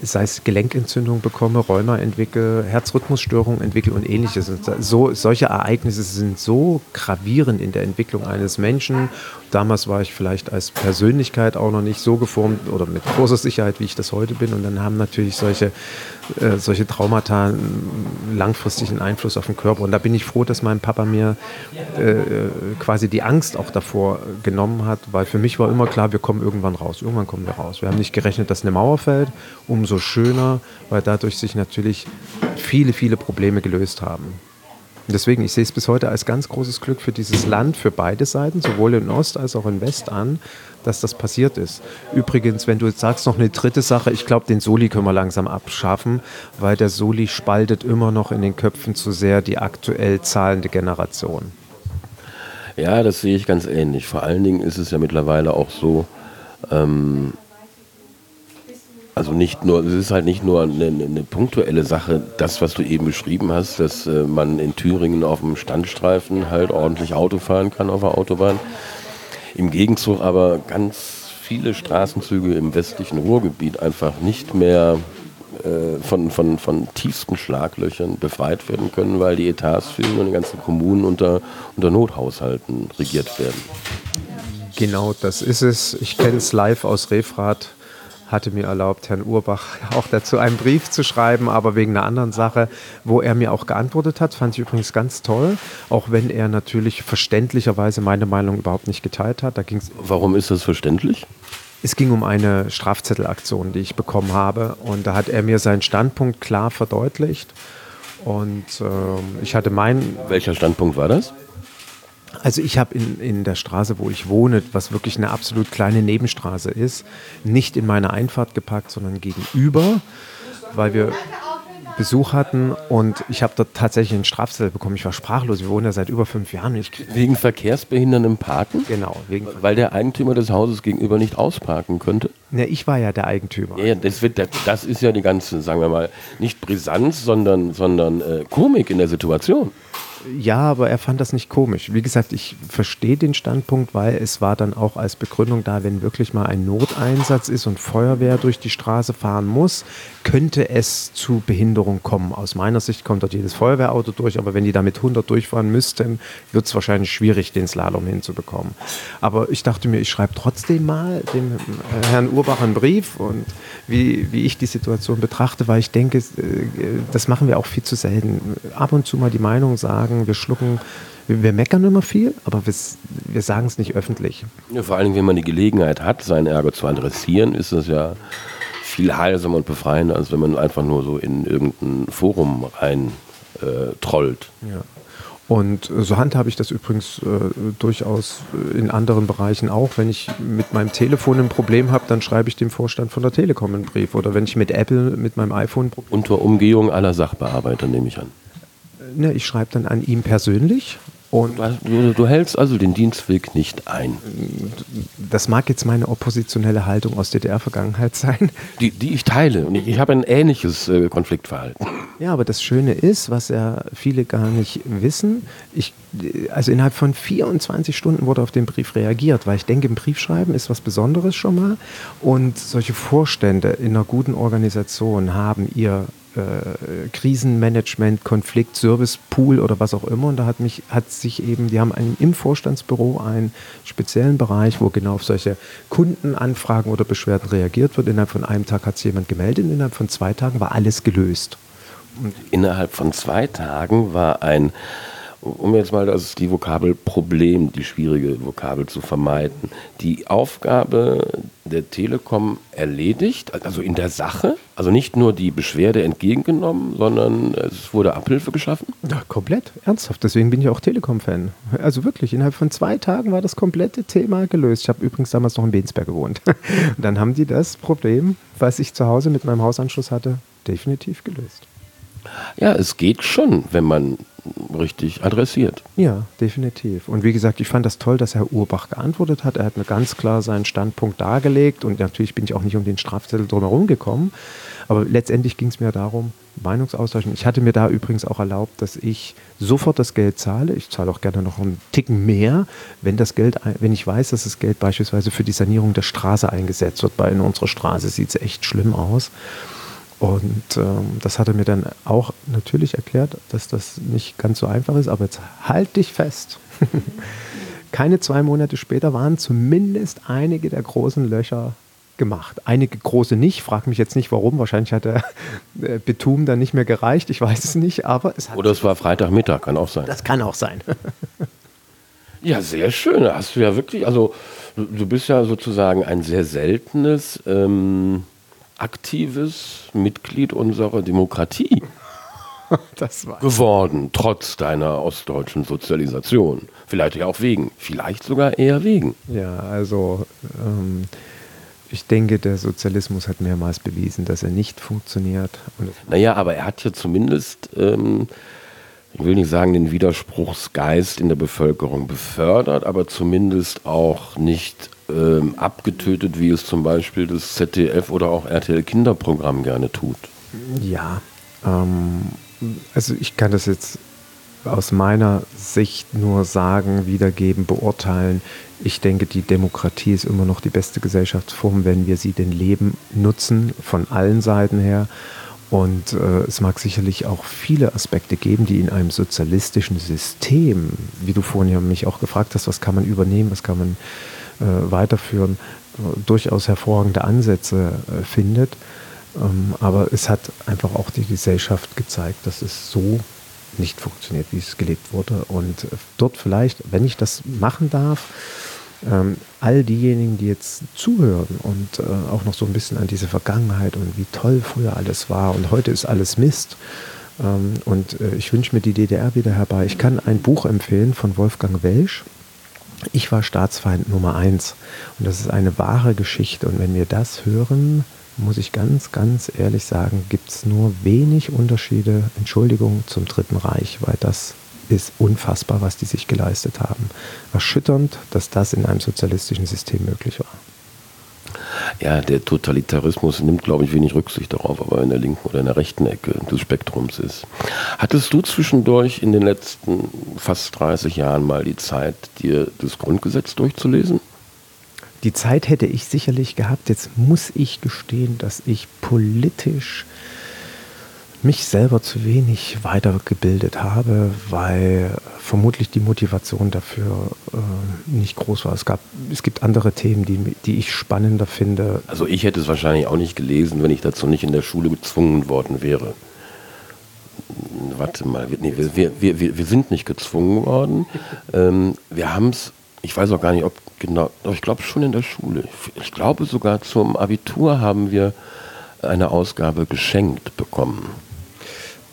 sei es Gelenkentzündung bekomme, Rheuma entwickle, Herzrhythmusstörungen entwickle und ähnliches. Und so, solche Ereignisse sind so gravierend in der Entwicklung eines Menschen. Damals war ich vielleicht als Persönlichkeit auch noch nicht so geformt oder mit großer Sicherheit, wie ich das heute bin. Und dann haben natürlich solche, äh, solche Traumata einen langfristigen Einfluss auf den Körper. Und da bin ich froh, dass mein Papa mir äh, quasi die Angst auch davor genommen hat, weil für mich war immer klar, wir kommen irgendwann raus. Irgendwann kommen wir raus. Wir haben nicht gerechnet, dass eine Mauer fällt. Umso schöner, weil dadurch sich natürlich viele, viele Probleme gelöst haben. Deswegen, ich sehe es bis heute als ganz großes Glück für dieses Land, für beide Seiten, sowohl in Ost als auch in West an, dass das passiert ist. Übrigens, wenn du jetzt sagst, noch eine dritte Sache, ich glaube, den Soli können wir langsam abschaffen, weil der Soli spaltet immer noch in den Köpfen zu sehr die aktuell zahlende Generation. Ja, das sehe ich ganz ähnlich. Vor allen Dingen ist es ja mittlerweile auch so, ähm, also nicht nur, es ist halt nicht nur eine, eine, punktuelle Sache, das, was du eben beschrieben hast, dass äh, man in Thüringen auf dem Standstreifen halt ordentlich Auto fahren kann auf der Autobahn. Im Gegenzug aber ganz viele Straßenzüge im westlichen Ruhrgebiet einfach nicht mehr äh, von, von, von tiefsten Schlaglöchern befreit werden können, weil die Etats fehlen und die ganzen Kommunen unter, unter Nothaushalten regiert werden. Genau, das ist es. Ich kenne es live aus Refrath hatte mir erlaubt, Herrn Urbach auch dazu einen Brief zu schreiben, aber wegen einer anderen Sache, wo er mir auch geantwortet hat, fand ich übrigens ganz toll, auch wenn er natürlich verständlicherweise meine Meinung überhaupt nicht geteilt hat. Da ging's Warum ist das verständlich? Es ging um eine Strafzettelaktion, die ich bekommen habe und da hat er mir seinen Standpunkt klar verdeutlicht und äh, ich hatte meinen... Welcher Standpunkt war das? Also ich habe in, in der Straße, wo ich wohne, was wirklich eine absolut kleine Nebenstraße ist, nicht in meine Einfahrt gepackt, sondern gegenüber, weil wir Besuch hatten und ich habe dort tatsächlich einen Strafzettel bekommen. Ich war sprachlos. Wir wohnen ja seit über fünf Jahren. wegen Verkehrsbehinderndem Parken? Genau. Wegen Weil der Eigentümer des Hauses gegenüber nicht ausparken könnte? Ja, ich war ja der Eigentümer. Ja, das, wird, das ist ja die ganze, sagen wir mal, nicht Brisanz, sondern, sondern äh, Komik in der Situation. Ja, aber er fand das nicht komisch. Wie gesagt, ich verstehe den Standpunkt, weil es war dann auch als Begründung da, wenn wirklich mal ein Noteinsatz ist und Feuerwehr durch die Straße fahren muss, könnte es zu Behinderung kommen. Aus meiner Sicht kommt dort jedes Feuerwehrauto durch, aber wenn die da mit 100 durchfahren müssten, wird es wahrscheinlich schwierig, den Slalom hinzubekommen. Aber ich dachte mir, ich schreibe trotzdem mal dem äh, Herrn Urbach einen Brief und wie, wie ich die Situation betrachte, weil ich denke, äh, das machen wir auch viel zu selten. Ab und zu mal die Meinung sagen, sagen, wir schlucken, wir, wir meckern immer viel, aber wir, wir sagen es nicht öffentlich. Ja, vor allem, wenn man die Gelegenheit hat, seinen Ärger zu adressieren, ist es ja viel heilsamer und befreiender, als wenn man einfach nur so in irgendein Forum rein äh, trollt. Ja. Und so handhabe ich das übrigens äh, durchaus in anderen Bereichen auch. Wenn ich mit meinem Telefon ein Problem habe, dann schreibe ich dem Vorstand von der Telekom einen Brief. Oder wenn ich mit Apple, mit meinem iPhone. Unter Umgehung aller Sachbearbeiter, nehme ich an. Ne, ich schreibe dann an ihm persönlich und du, du, hältst also den Dienstweg nicht ein. Das mag jetzt meine oppositionelle Haltung aus DDR-Vergangenheit sein. Die, die ich teile. Und ich, habe ein ähnliches äh, Konfliktverhalten. Ja, aber das Schöne ist, was ja viele gar nicht wissen, ich, also innerhalb von 24 Stunden wurde auf den Brief reagiert, weil ich denke, ein Briefschreiben ist was Besonderes schon mal. Und solche Vorstände in einer guten Organisation haben ihr äh, Krisenmanagement, Konflikt, Service Pool oder was auch immer. Und da hat mich, hat sich eben, die haben einen, im Vorstandsbüro einen speziellen Bereich, wo genau auf solche Kundenanfragen oder Beschwerden reagiert wird. Innerhalb von einem Tag hat sich jemand gemeldet, innerhalb von zwei Tagen war alles gelöst. Und innerhalb von zwei Tagen war ein um jetzt mal das, die Vokabel Problem, die schwierige Vokabel zu vermeiden, die Aufgabe der Telekom erledigt, also in der Sache, also nicht nur die Beschwerde entgegengenommen, sondern es wurde Abhilfe geschaffen? Ja, komplett, ernsthaft. Deswegen bin ich auch Telekom-Fan. Also wirklich, innerhalb von zwei Tagen war das komplette Thema gelöst. Ich habe übrigens damals noch in Bensberg gewohnt. dann haben die das Problem, was ich zu Hause mit meinem Hausanschluss hatte, definitiv gelöst. Ja, es geht schon, wenn man richtig adressiert. Ja, definitiv. Und wie gesagt, ich fand das toll, dass Herr Urbach geantwortet hat. Er hat mir ganz klar seinen Standpunkt dargelegt und natürlich bin ich auch nicht um den Strafzettel drumherum gekommen. Aber letztendlich ging es mir darum, Meinungsaustausch. Ich hatte mir da übrigens auch erlaubt, dass ich sofort das Geld zahle. Ich zahle auch gerne noch einen Ticken mehr, wenn das Geld, wenn ich weiß, dass das Geld beispielsweise für die Sanierung der Straße eingesetzt wird. Bei in unserer Straße sieht es echt schlimm aus. Und ähm, das hat er mir dann auch natürlich erklärt, dass das nicht ganz so einfach ist. Aber jetzt halt dich fest. Keine zwei Monate später waren zumindest einige der großen Löcher gemacht. Einige große nicht. Frag mich jetzt nicht warum. Wahrscheinlich hat der Betum dann nicht mehr gereicht. Ich weiß es nicht. Aber es hat Oder es war Freitagmittag, kann auch sein. Das kann auch sein. ja, sehr schön. Hast du ja wirklich, also du bist ja sozusagen ein sehr seltenes. Ähm aktives Mitglied unserer Demokratie geworden, trotz deiner ostdeutschen Sozialisation. Vielleicht ja auch wegen, vielleicht sogar eher wegen. Ja, also ähm, ich denke, der Sozialismus hat mehrmals bewiesen, dass er nicht funktioniert. naja, aber er hat ja zumindest, ähm, ich will nicht sagen, den Widerspruchsgeist in der Bevölkerung befördert, aber zumindest auch nicht ähm, abgetötet, wie es zum Beispiel das ZDF oder auch RTL Kinderprogramm gerne tut. Ja, ähm, also ich kann das jetzt aus meiner Sicht nur sagen, wiedergeben, beurteilen. Ich denke, die Demokratie ist immer noch die beste Gesellschaftsform, wenn wir sie denn leben, nutzen, von allen Seiten her. Und äh, es mag sicherlich auch viele Aspekte geben, die in einem sozialistischen System, wie du vorhin ja mich auch gefragt hast, was kann man übernehmen, was kann man weiterführen, äh, durchaus hervorragende Ansätze äh, findet. Ähm, aber es hat einfach auch die Gesellschaft gezeigt, dass es so nicht funktioniert, wie es gelebt wurde. Und dort vielleicht, wenn ich das machen darf, ähm, all diejenigen, die jetzt zuhören und äh, auch noch so ein bisschen an diese Vergangenheit und wie toll früher alles war und heute ist alles Mist. Ähm, und äh, ich wünsche mir die DDR wieder herbei. Ich kann ein Buch empfehlen von Wolfgang Welsch, ich war Staatsfeind Nummer eins. Und das ist eine wahre Geschichte. Und wenn wir das hören, muss ich ganz, ganz ehrlich sagen, gibt es nur wenig Unterschiede, Entschuldigung, zum Dritten Reich, weil das ist unfassbar, was die sich geleistet haben. Erschütternd, dass das in einem sozialistischen System möglich war. Ja, der Totalitarismus nimmt, glaube ich, wenig Rücksicht darauf, ob er in der linken oder in der rechten Ecke des Spektrums ist. Hattest du zwischendurch in den letzten fast 30 Jahren mal die Zeit, dir das Grundgesetz durchzulesen? Die Zeit hätte ich sicherlich gehabt. Jetzt muss ich gestehen, dass ich politisch mich selber zu wenig weitergebildet habe, weil vermutlich die Motivation dafür äh, nicht groß war. Es, gab, es gibt andere Themen, die, die ich spannender finde. Also ich hätte es wahrscheinlich auch nicht gelesen, wenn ich dazu nicht in der Schule gezwungen worden wäre. Warte mal, nee, wir, wir, wir, wir sind nicht gezwungen worden. Ähm, wir haben es, ich weiß auch gar nicht, ob genau, ich glaube schon in der Schule. Ich glaube sogar zum Abitur haben wir eine Ausgabe geschenkt bekommen.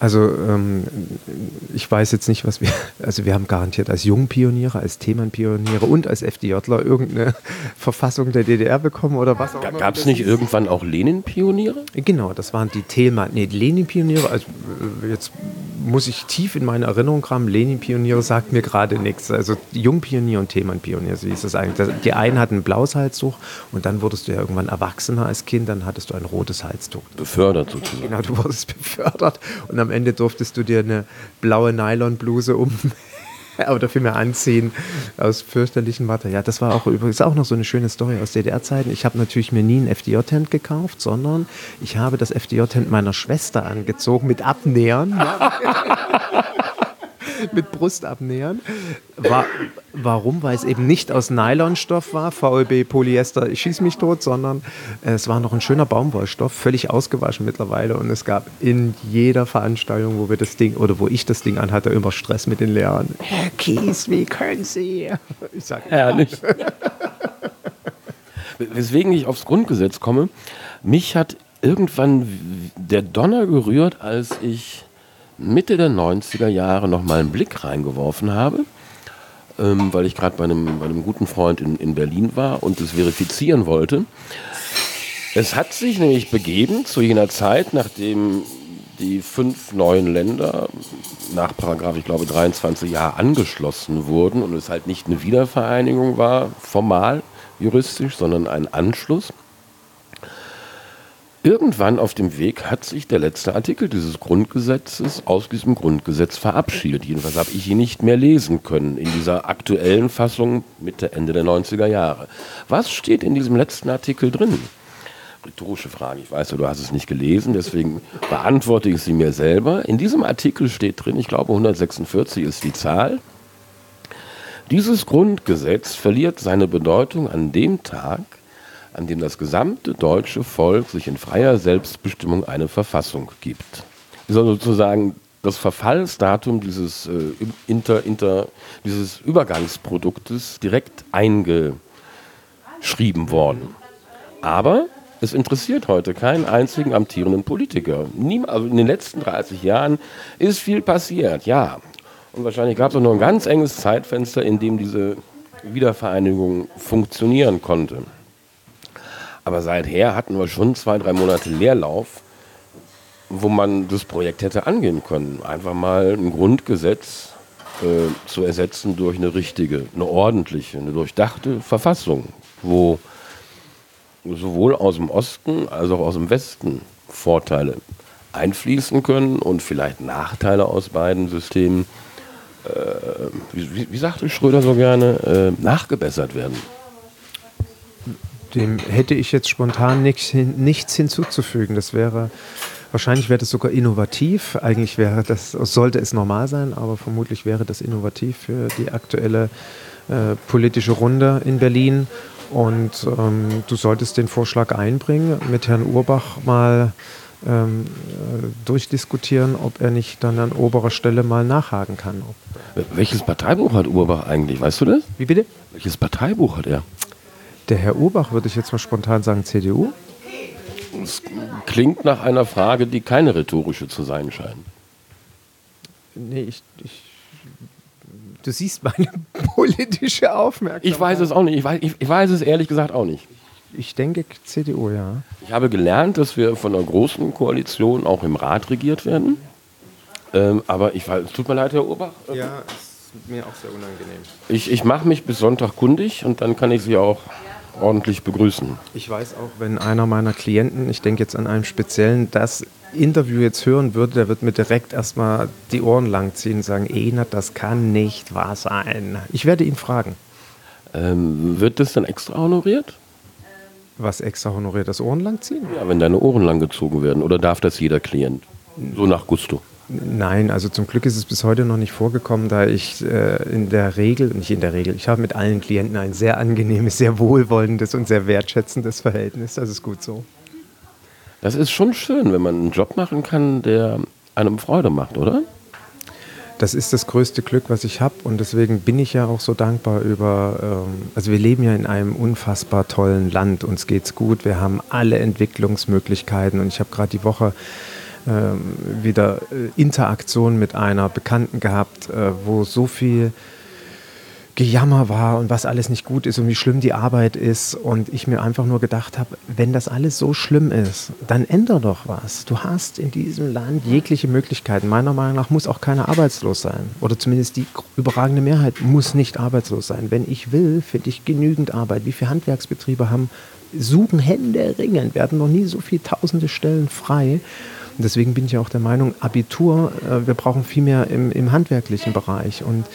Also ähm, ich weiß jetzt nicht, was wir, also wir haben garantiert als Jungpioniere, als Themenpioniere und als FDJler irgendeine Verfassung der DDR bekommen oder was auch immer. Gab es nicht irgendwann auch Lenin-Pioniere? Genau, das waren die Thema, nee, Lenin-Pioniere, also äh, jetzt muss ich tief in meine Erinnerung haben. Lenin-Pioniere sagt mir gerade nichts. Also Jungpionier und Themann-Pionier, so hieß das eigentlich. Die einen hatten ein blaues Halstuch und dann wurdest du ja irgendwann erwachsener als Kind, dann hattest du ein rotes Halstuch. Befördert sozusagen. Genau, du wurdest befördert und am Ende durftest du dir eine blaue Nylonbluse um oder vielmehr anziehen aus fürchterlichen Material. Das war auch übrigens auch noch so eine schöne Story aus DDR-Zeiten. Ich habe natürlich mir nie ein FDJ-Hemd gekauft, sondern ich habe das FDJ-Hemd meiner Schwester angezogen mit Abnähern. mit Brustabnähern. War, warum? Weil es eben nicht aus Nylonstoff war, VLB Polyester, ich schieß mich tot, sondern es war noch ein schöner Baumwollstoff, völlig ausgewaschen mittlerweile. Und es gab in jeder Veranstaltung, wo wir das Ding oder wo ich das Ding anhatte, immer Stress mit den Lehrern. Herr Kies, wie können Sie? Ich sage, herrlich. Weswegen ich aufs Grundgesetz komme, mich hat irgendwann der Donner gerührt, als ich Mitte der 90er Jahre noch mal einen Blick reingeworfen habe, ähm, weil ich gerade bei einem, bei einem guten Freund in, in Berlin war und es verifizieren wollte. Es hat sich nämlich begeben zu jener Zeit, nachdem die fünf neuen Länder nach Paragraph, ich glaube, 23 Jahre angeschlossen wurden und es halt nicht eine Wiedervereinigung war, formal juristisch, sondern ein Anschluss. Irgendwann auf dem Weg hat sich der letzte Artikel dieses Grundgesetzes aus diesem Grundgesetz verabschiedet. Jedenfalls habe ich ihn nicht mehr lesen können in dieser aktuellen Fassung Mitte, Ende der 90er Jahre. Was steht in diesem letzten Artikel drin? Rhetorische Frage. Ich weiß, du hast es nicht gelesen, deswegen beantworte ich sie mir selber. In diesem Artikel steht drin, ich glaube 146 ist die Zahl. Dieses Grundgesetz verliert seine Bedeutung an dem Tag, an dem das gesamte deutsche Volk sich in freier Selbstbestimmung eine Verfassung gibt. Das ist sozusagen das Verfallsdatum dieses, äh, inter, inter, dieses Übergangsproduktes direkt eingeschrieben worden. Aber es interessiert heute keinen einzigen amtierenden Politiker. Niem, also in den letzten 30 Jahren ist viel passiert, ja. Und wahrscheinlich gab es auch nur ein ganz enges Zeitfenster, in dem diese Wiedervereinigung funktionieren konnte. Aber seither hatten wir schon zwei, drei Monate Leerlauf, wo man das Projekt hätte angehen können. Einfach mal ein Grundgesetz äh, zu ersetzen durch eine richtige, eine ordentliche, eine durchdachte Verfassung, wo sowohl aus dem Osten als auch aus dem Westen Vorteile einfließen können und vielleicht Nachteile aus beiden Systemen, äh, wie, wie, sagte Schröder so gerne, äh, nachgebessert werden. Dem hätte ich jetzt spontan nichts, nichts hinzuzufügen. Das wäre wahrscheinlich wäre das sogar innovativ. Eigentlich wäre das sollte es normal sein, aber vermutlich wäre das innovativ für die aktuelle äh, politische Runde in Berlin. Und ähm, du solltest den Vorschlag einbringen, mit Herrn Urbach mal ähm, äh, durchdiskutieren, ob er nicht dann an oberer Stelle mal nachhaken kann. Welches Parteibuch hat Urbach eigentlich? Weißt du das? Wie bitte? Welches Parteibuch hat er? Der Herr Urbach, würde ich jetzt mal spontan sagen, CDU? Das klingt nach einer Frage, die keine rhetorische zu sein scheint. Nee, ich, ich Du siehst meine politische Aufmerksamkeit. Ich weiß es auch nicht. Ich weiß, ich, ich weiß es ehrlich gesagt auch nicht. Ich denke CDU, ja. Ich habe gelernt, dass wir von einer großen Koalition auch im Rat regiert werden. Ähm, aber ich weiß, es tut mir leid, Herr Urbach. Ja, ist mir auch sehr unangenehm. Ich, ich mache mich bis Sonntag kundig und dann kann ich Sie auch ordentlich begrüßen. Ich weiß auch, wenn einer meiner Klienten, ich denke jetzt an einen speziellen, das Interview jetzt hören würde, der wird mir direkt erstmal die Ohren langziehen und sagen, Enat, das kann nicht wahr sein. Ich werde ihn fragen. Ähm, wird das dann extra honoriert? Was extra honoriert? Das Ohren langziehen? Ja, wenn deine Ohren lang gezogen werden. Oder darf das jeder Klient? So nach Gusto. Nein, also zum Glück ist es bis heute noch nicht vorgekommen, da ich äh, in der Regel, nicht in der Regel, ich habe mit allen Klienten ein sehr angenehmes, sehr wohlwollendes und sehr wertschätzendes Verhältnis. Das ist gut so. Das ist schon schön, wenn man einen Job machen kann, der einem Freude macht, oder? Das ist das größte Glück, was ich habe und deswegen bin ich ja auch so dankbar über, ähm, also wir leben ja in einem unfassbar tollen Land, uns geht's gut, wir haben alle Entwicklungsmöglichkeiten und ich habe gerade die Woche wieder äh, Interaktion mit einer Bekannten gehabt, äh, wo so viel Gejammer war und was alles nicht gut ist und wie schlimm die Arbeit ist. Und ich mir einfach nur gedacht habe, wenn das alles so schlimm ist, dann änder doch was. Du hast in diesem Land jegliche Möglichkeiten. Meiner Meinung nach muss auch keiner arbeitslos sein. Oder zumindest die überragende Mehrheit muss nicht arbeitslos sein. Wenn ich will, finde ich genügend Arbeit. Wie viele Handwerksbetriebe haben, suchen Hände ringen, werden noch nie so viele tausende Stellen frei. Und deswegen bin ich auch der Meinung, Abitur, äh, wir brauchen viel mehr im, im handwerklichen Bereich. Und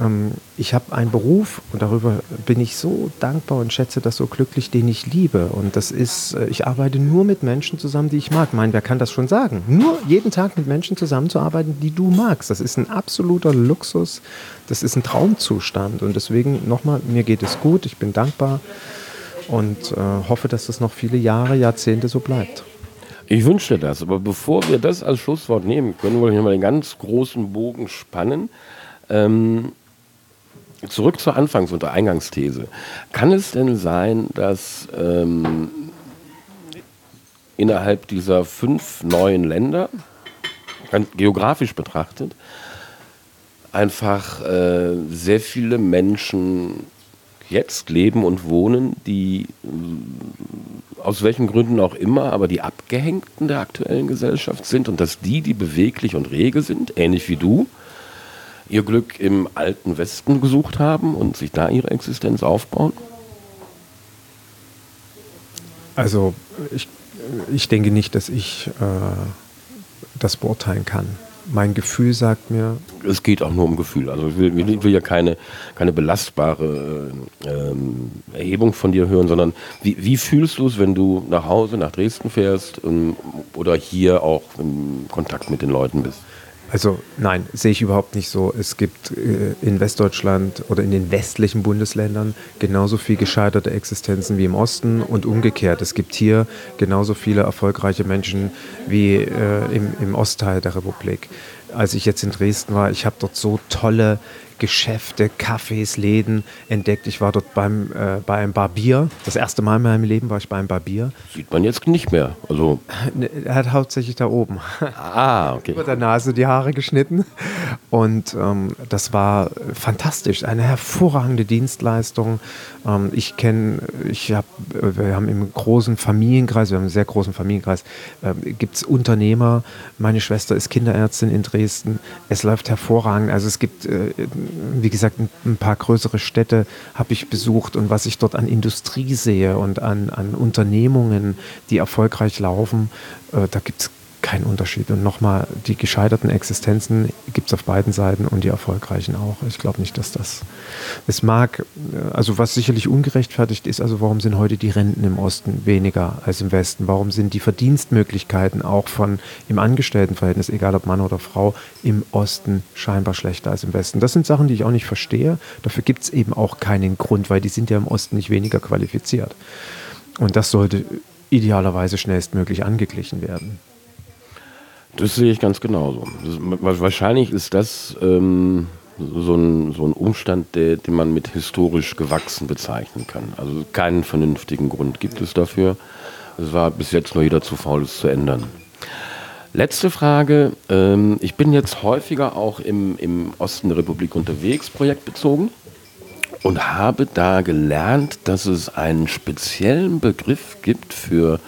ähm, ich habe einen Beruf und darüber bin ich so dankbar und schätze das so glücklich, den ich liebe. Und das ist, äh, ich arbeite nur mit Menschen zusammen, die ich mag. Mein, wer kann das schon sagen? Nur jeden Tag mit Menschen zusammenzuarbeiten, die du magst. Das ist ein absoluter Luxus. Das ist ein Traumzustand. Und deswegen nochmal, mir geht es gut. Ich bin dankbar und äh, hoffe, dass das noch viele Jahre, Jahrzehnte so bleibt. Ich wünsche das. Aber bevor wir das als Schlusswort nehmen können, wollte ich nochmal den ganz großen Bogen spannen. Ähm, zurück zur Anfangs- und Eingangsthese. Kann es denn sein, dass ähm, innerhalb dieser fünf neuen Länder, geografisch betrachtet, einfach äh, sehr viele Menschen jetzt leben und wohnen, die äh, aus welchen Gründen auch immer, aber die Abgehängten der aktuellen Gesellschaft sind und dass die, die beweglich und rege sind, ähnlich wie du, ihr Glück im alten Westen gesucht haben und sich da ihre Existenz aufbauen? Also ich, ich denke nicht, dass ich äh, das beurteilen kann. Mein Gefühl sagt mir. Es geht auch nur um Gefühl. Also ich will, ich will ja keine, keine belastbare äh, ähm, Erhebung von dir hören, sondern wie, wie fühlst du es, wenn du nach Hause, nach Dresden fährst ähm, oder hier auch im Kontakt mit den Leuten bist? Also nein, sehe ich überhaupt nicht so. Es gibt äh, in Westdeutschland oder in den westlichen Bundesländern genauso viel gescheiterte Existenzen wie im Osten und umgekehrt. Es gibt hier genauso viele erfolgreiche Menschen wie äh, im, im Ostteil der Republik. Als ich jetzt in Dresden war, ich habe dort so tolle Geschäfte, Cafés, Läden entdeckt. Ich war dort beim, äh, bei einem Barbier. Das erste Mal in meinem Leben war ich bei einem Barbier. Sieht man jetzt nicht mehr. Also ne, er hat hauptsächlich da oben. Ah, okay. Über der Nase die Haare geschnitten. Und ähm, das war fantastisch. Eine hervorragende Dienstleistung. Ähm, ich kenne, ich habe, wir haben im großen Familienkreis, wir haben einen sehr großen Familienkreis, äh, gibt es Unternehmer. Meine Schwester ist Kinderärztin in Dresden. Es läuft hervorragend. Also es gibt äh, wie gesagt, ein paar größere Städte habe ich besucht und was ich dort an Industrie sehe und an, an Unternehmungen, die erfolgreich laufen, äh, da gibt es kein Unterschied. Und nochmal, die gescheiterten Existenzen gibt es auf beiden Seiten und die erfolgreichen auch. Ich glaube nicht, dass das. Es mag, also was sicherlich ungerechtfertigt ist, also warum sind heute die Renten im Osten weniger als im Westen? Warum sind die Verdienstmöglichkeiten auch von im Angestelltenverhältnis, egal ob Mann oder Frau, im Osten scheinbar schlechter als im Westen? Das sind Sachen, die ich auch nicht verstehe. Dafür gibt es eben auch keinen Grund, weil die sind ja im Osten nicht weniger qualifiziert. Und das sollte idealerweise schnellstmöglich angeglichen werden. Das sehe ich ganz genauso. Das, wahrscheinlich ist das ähm, so, ein, so ein Umstand, der, den man mit historisch gewachsen bezeichnen kann. Also keinen vernünftigen Grund gibt es dafür. Es war bis jetzt nur jeder zu faul, es zu ändern. Letzte Frage. Ähm, ich bin jetzt häufiger auch im, im Osten der Republik unterwegs, projektbezogen, und habe da gelernt, dass es einen speziellen Begriff gibt für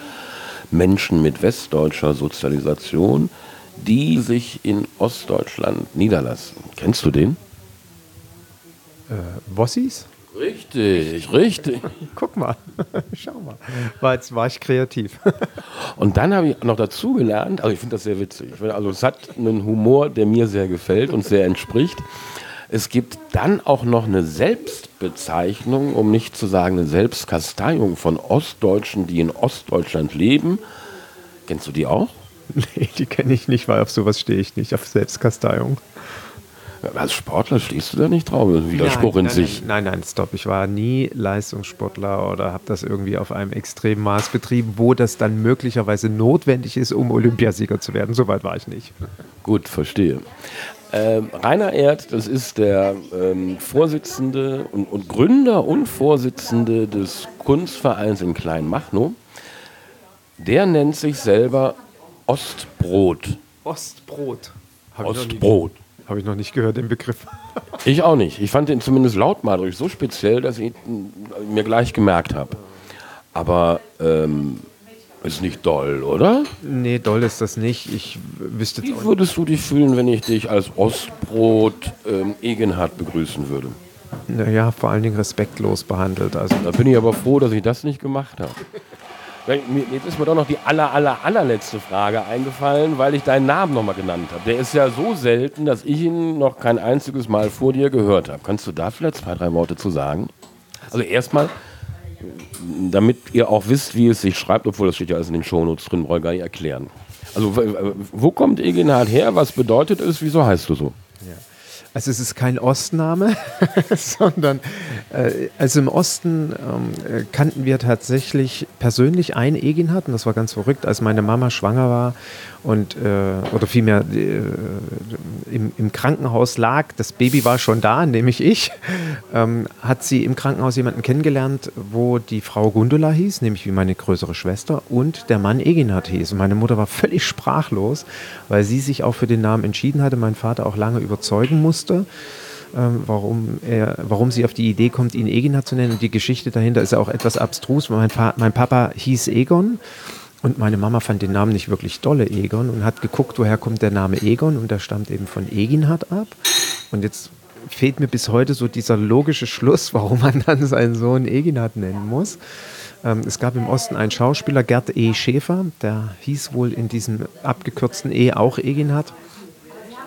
Menschen mit westdeutscher Sozialisation, die sich in Ostdeutschland niederlassen. Kennst du den? Äh, Wossis? Richtig, richtig. Guck mal, schau mal. War, jetzt war ich kreativ. Und dann habe ich noch dazu gelernt, also ich finde das sehr witzig. Also es hat einen Humor, der mir sehr gefällt und sehr entspricht. Es gibt dann auch noch eine Selbstbezeichnung, um nicht zu sagen eine Selbstkasteiung von Ostdeutschen, die in Ostdeutschland leben. Kennst du die auch? Nee, die kenne ich nicht, weil auf sowas stehe ich nicht, auf Selbstkasteiung. Als Sportler stehst du da nicht drauf? Widerspruch nein, in nein, sich. Nein, nein, stopp. Ich war nie Leistungssportler oder habe das irgendwie auf einem extremen Maß betrieben, wo das dann möglicherweise notwendig ist, um Olympiasieger zu werden. Soweit war ich nicht. Gut, verstehe. Ähm, Rainer Erd, das ist der ähm, Vorsitzende und, und, Gründer und Vorsitzende des Kunstvereins in Kleinmachnow. Der nennt sich selber Ostbrot. Ostbrot. Ostbrot. Habe ich noch nicht gehört, den Begriff. Ich auch nicht. Ich fand den zumindest lautmalerisch so speziell, dass ich ihn mir gleich gemerkt habe. Aber ähm, ist nicht doll, oder? Nee, doll ist das nicht. Ich wüsste Wie würdest du dich fühlen, wenn ich dich als Ostbrot ähm, Egenhard begrüßen würde? Naja, vor allen Dingen respektlos behandelt. Also. Da bin ich aber froh, dass ich das nicht gemacht habe. Jetzt ist mir doch noch die aller, aller, allerletzte Frage eingefallen, weil ich deinen Namen nochmal genannt habe. Der ist ja so selten, dass ich ihn noch kein einziges Mal vor dir gehört habe. Kannst du da vielleicht zwei, drei Worte zu sagen? Also erstmal, damit ihr auch wisst, wie es sich schreibt, obwohl das steht ja alles in den Shownotes drin, brauche ich gar nicht erklären. Also wo kommt Egenhard her? Was bedeutet es? Wieso heißt du so? Ja. Also es ist kein Ostname, sondern äh, also im Osten ähm, kannten wir tatsächlich persönlich einen Eginhard und das war ganz verrückt, als meine Mama schwanger war und äh, oder vielmehr äh, im, im, Krankenhaus lag, das Baby war schon da, nämlich ich, ähm, hat sie im Krankenhaus jemanden kennengelernt, wo die Frau Gundula hieß, nämlich wie meine größere Schwester, und der Mann Eginhard hieß. Und meine Mutter war völlig sprachlos, weil sie sich auch für den Namen entschieden hatte, mein Vater auch lange überzeugen musste. Ähm, warum, er, warum sie auf die Idee kommt, ihn Eginhard zu nennen. Und die Geschichte dahinter ist ja auch etwas abstrus. Mein, mein Papa hieß Egon und meine Mama fand den Namen nicht wirklich dolle, Egon, und hat geguckt, woher kommt der Name Egon. Und der stammt eben von Eginhard ab. Und jetzt fehlt mir bis heute so dieser logische Schluss, warum man dann seinen Sohn Eginhard nennen muss. Ähm, es gab im Osten einen Schauspieler, Gerd E. Schäfer, der hieß wohl in diesem abgekürzten E auch Eginhard.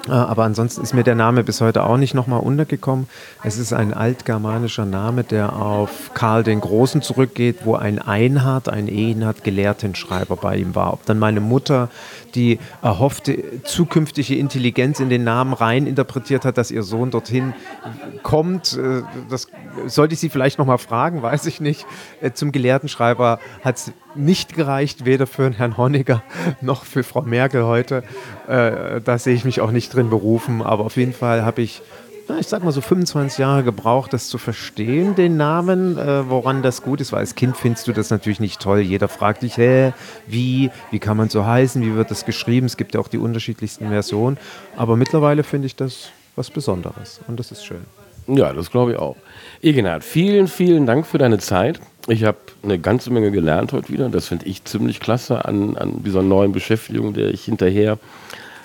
Äh, aber ansonsten ist mir der Name bis heute auch nicht nochmal untergekommen. Es ist ein altgermanischer Name, der auf Karl den Großen zurückgeht, wo ein Einhard, ein Ehenhard Gelehrtenschreiber bei ihm war. Ob dann meine Mutter die erhoffte zukünftige Intelligenz in den Namen rein interpretiert hat, dass ihr Sohn dorthin kommt, äh, das sollte ich sie vielleicht nochmal fragen, weiß ich nicht. Äh, zum Gelehrtenschreiber hat es nicht gereicht, weder für Herrn Honecker noch für Frau Merkel heute. Äh, da sehe ich mich auch nicht drin berufen, aber auf jeden Fall habe ich ich sag mal so 25 Jahre gebraucht, das zu verstehen, den Namen, äh, woran das gut ist, weil als Kind findest du das natürlich nicht toll. Jeder fragt dich, hä, wie, wie kann man so heißen, wie wird das geschrieben? Es gibt ja auch die unterschiedlichsten Versionen. Aber mittlerweile finde ich das was Besonderes und das ist schön. Ja, das glaube ich auch. Egenhard, vielen, vielen Dank für deine Zeit. Ich habe eine ganze Menge gelernt heute wieder. Das finde ich ziemlich klasse an, an dieser neuen Beschäftigung, der ich hinterher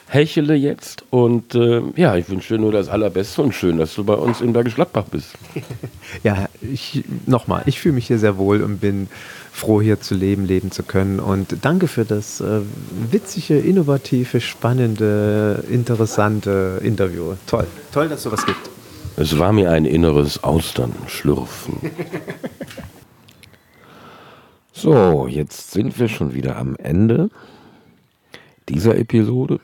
hechele jetzt. Und äh, ja, ich wünsche dir nur das Allerbeste und schön, dass du bei uns in Bergisch Gladbach bist. ja, ich, nochmal, ich fühle mich hier sehr wohl und bin froh, hier zu leben, leben zu können. Und danke für das äh, witzige, innovative, spannende, interessante Interview. Toll, toll, dass es sowas gibt. Es war mir ein inneres Austernschlürfen. so, jetzt sind wir schon wieder am Ende dieser Episode.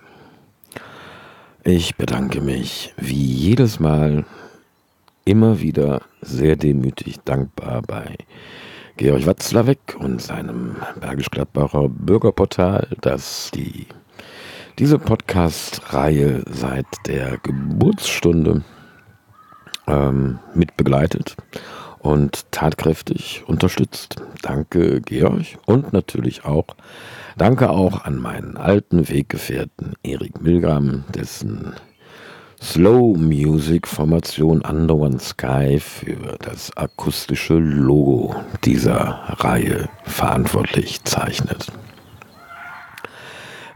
Ich bedanke mich wie jedes Mal immer wieder sehr demütig dankbar bei Georg Watzlawick und seinem Bergisch-Gladbacher Bürgerportal, das die, diese Podcast-Reihe seit der Geburtsstunde ähm, mit begleitet und tatkräftig unterstützt. Danke, Georg. Und natürlich auch danke auch an meinen alten Weggefährten Erik Milgram, dessen Slow Music Formation Under One Sky für das akustische Logo dieser Reihe verantwortlich zeichnet.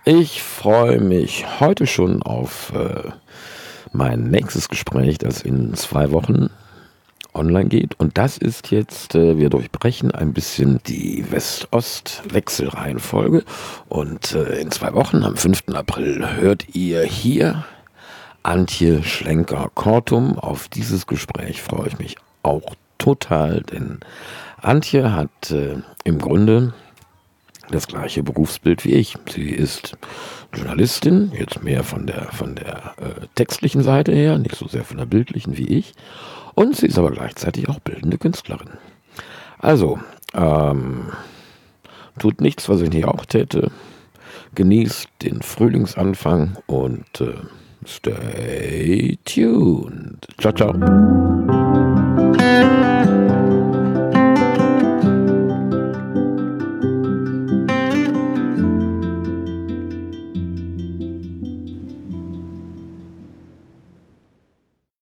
Ich freue mich heute schon auf äh, mein nächstes Gespräch, das in zwei Wochen online geht. Und das ist jetzt, äh, wir durchbrechen ein bisschen die West-Ost-Wechselreihenfolge. Und äh, in zwei Wochen, am 5. April, hört ihr hier Antje Schlenker-Kortum. Auf dieses Gespräch freue ich mich auch total, denn Antje hat äh, im Grunde das gleiche Berufsbild wie ich. Sie ist Journalistin, jetzt mehr von der, von der äh, textlichen Seite her, nicht so sehr von der bildlichen wie ich. Und sie ist aber gleichzeitig auch bildende Künstlerin. Also, ähm, tut nichts, was ich nicht auch täte. Genießt den Frühlingsanfang und äh, stay tuned. Ciao, ciao.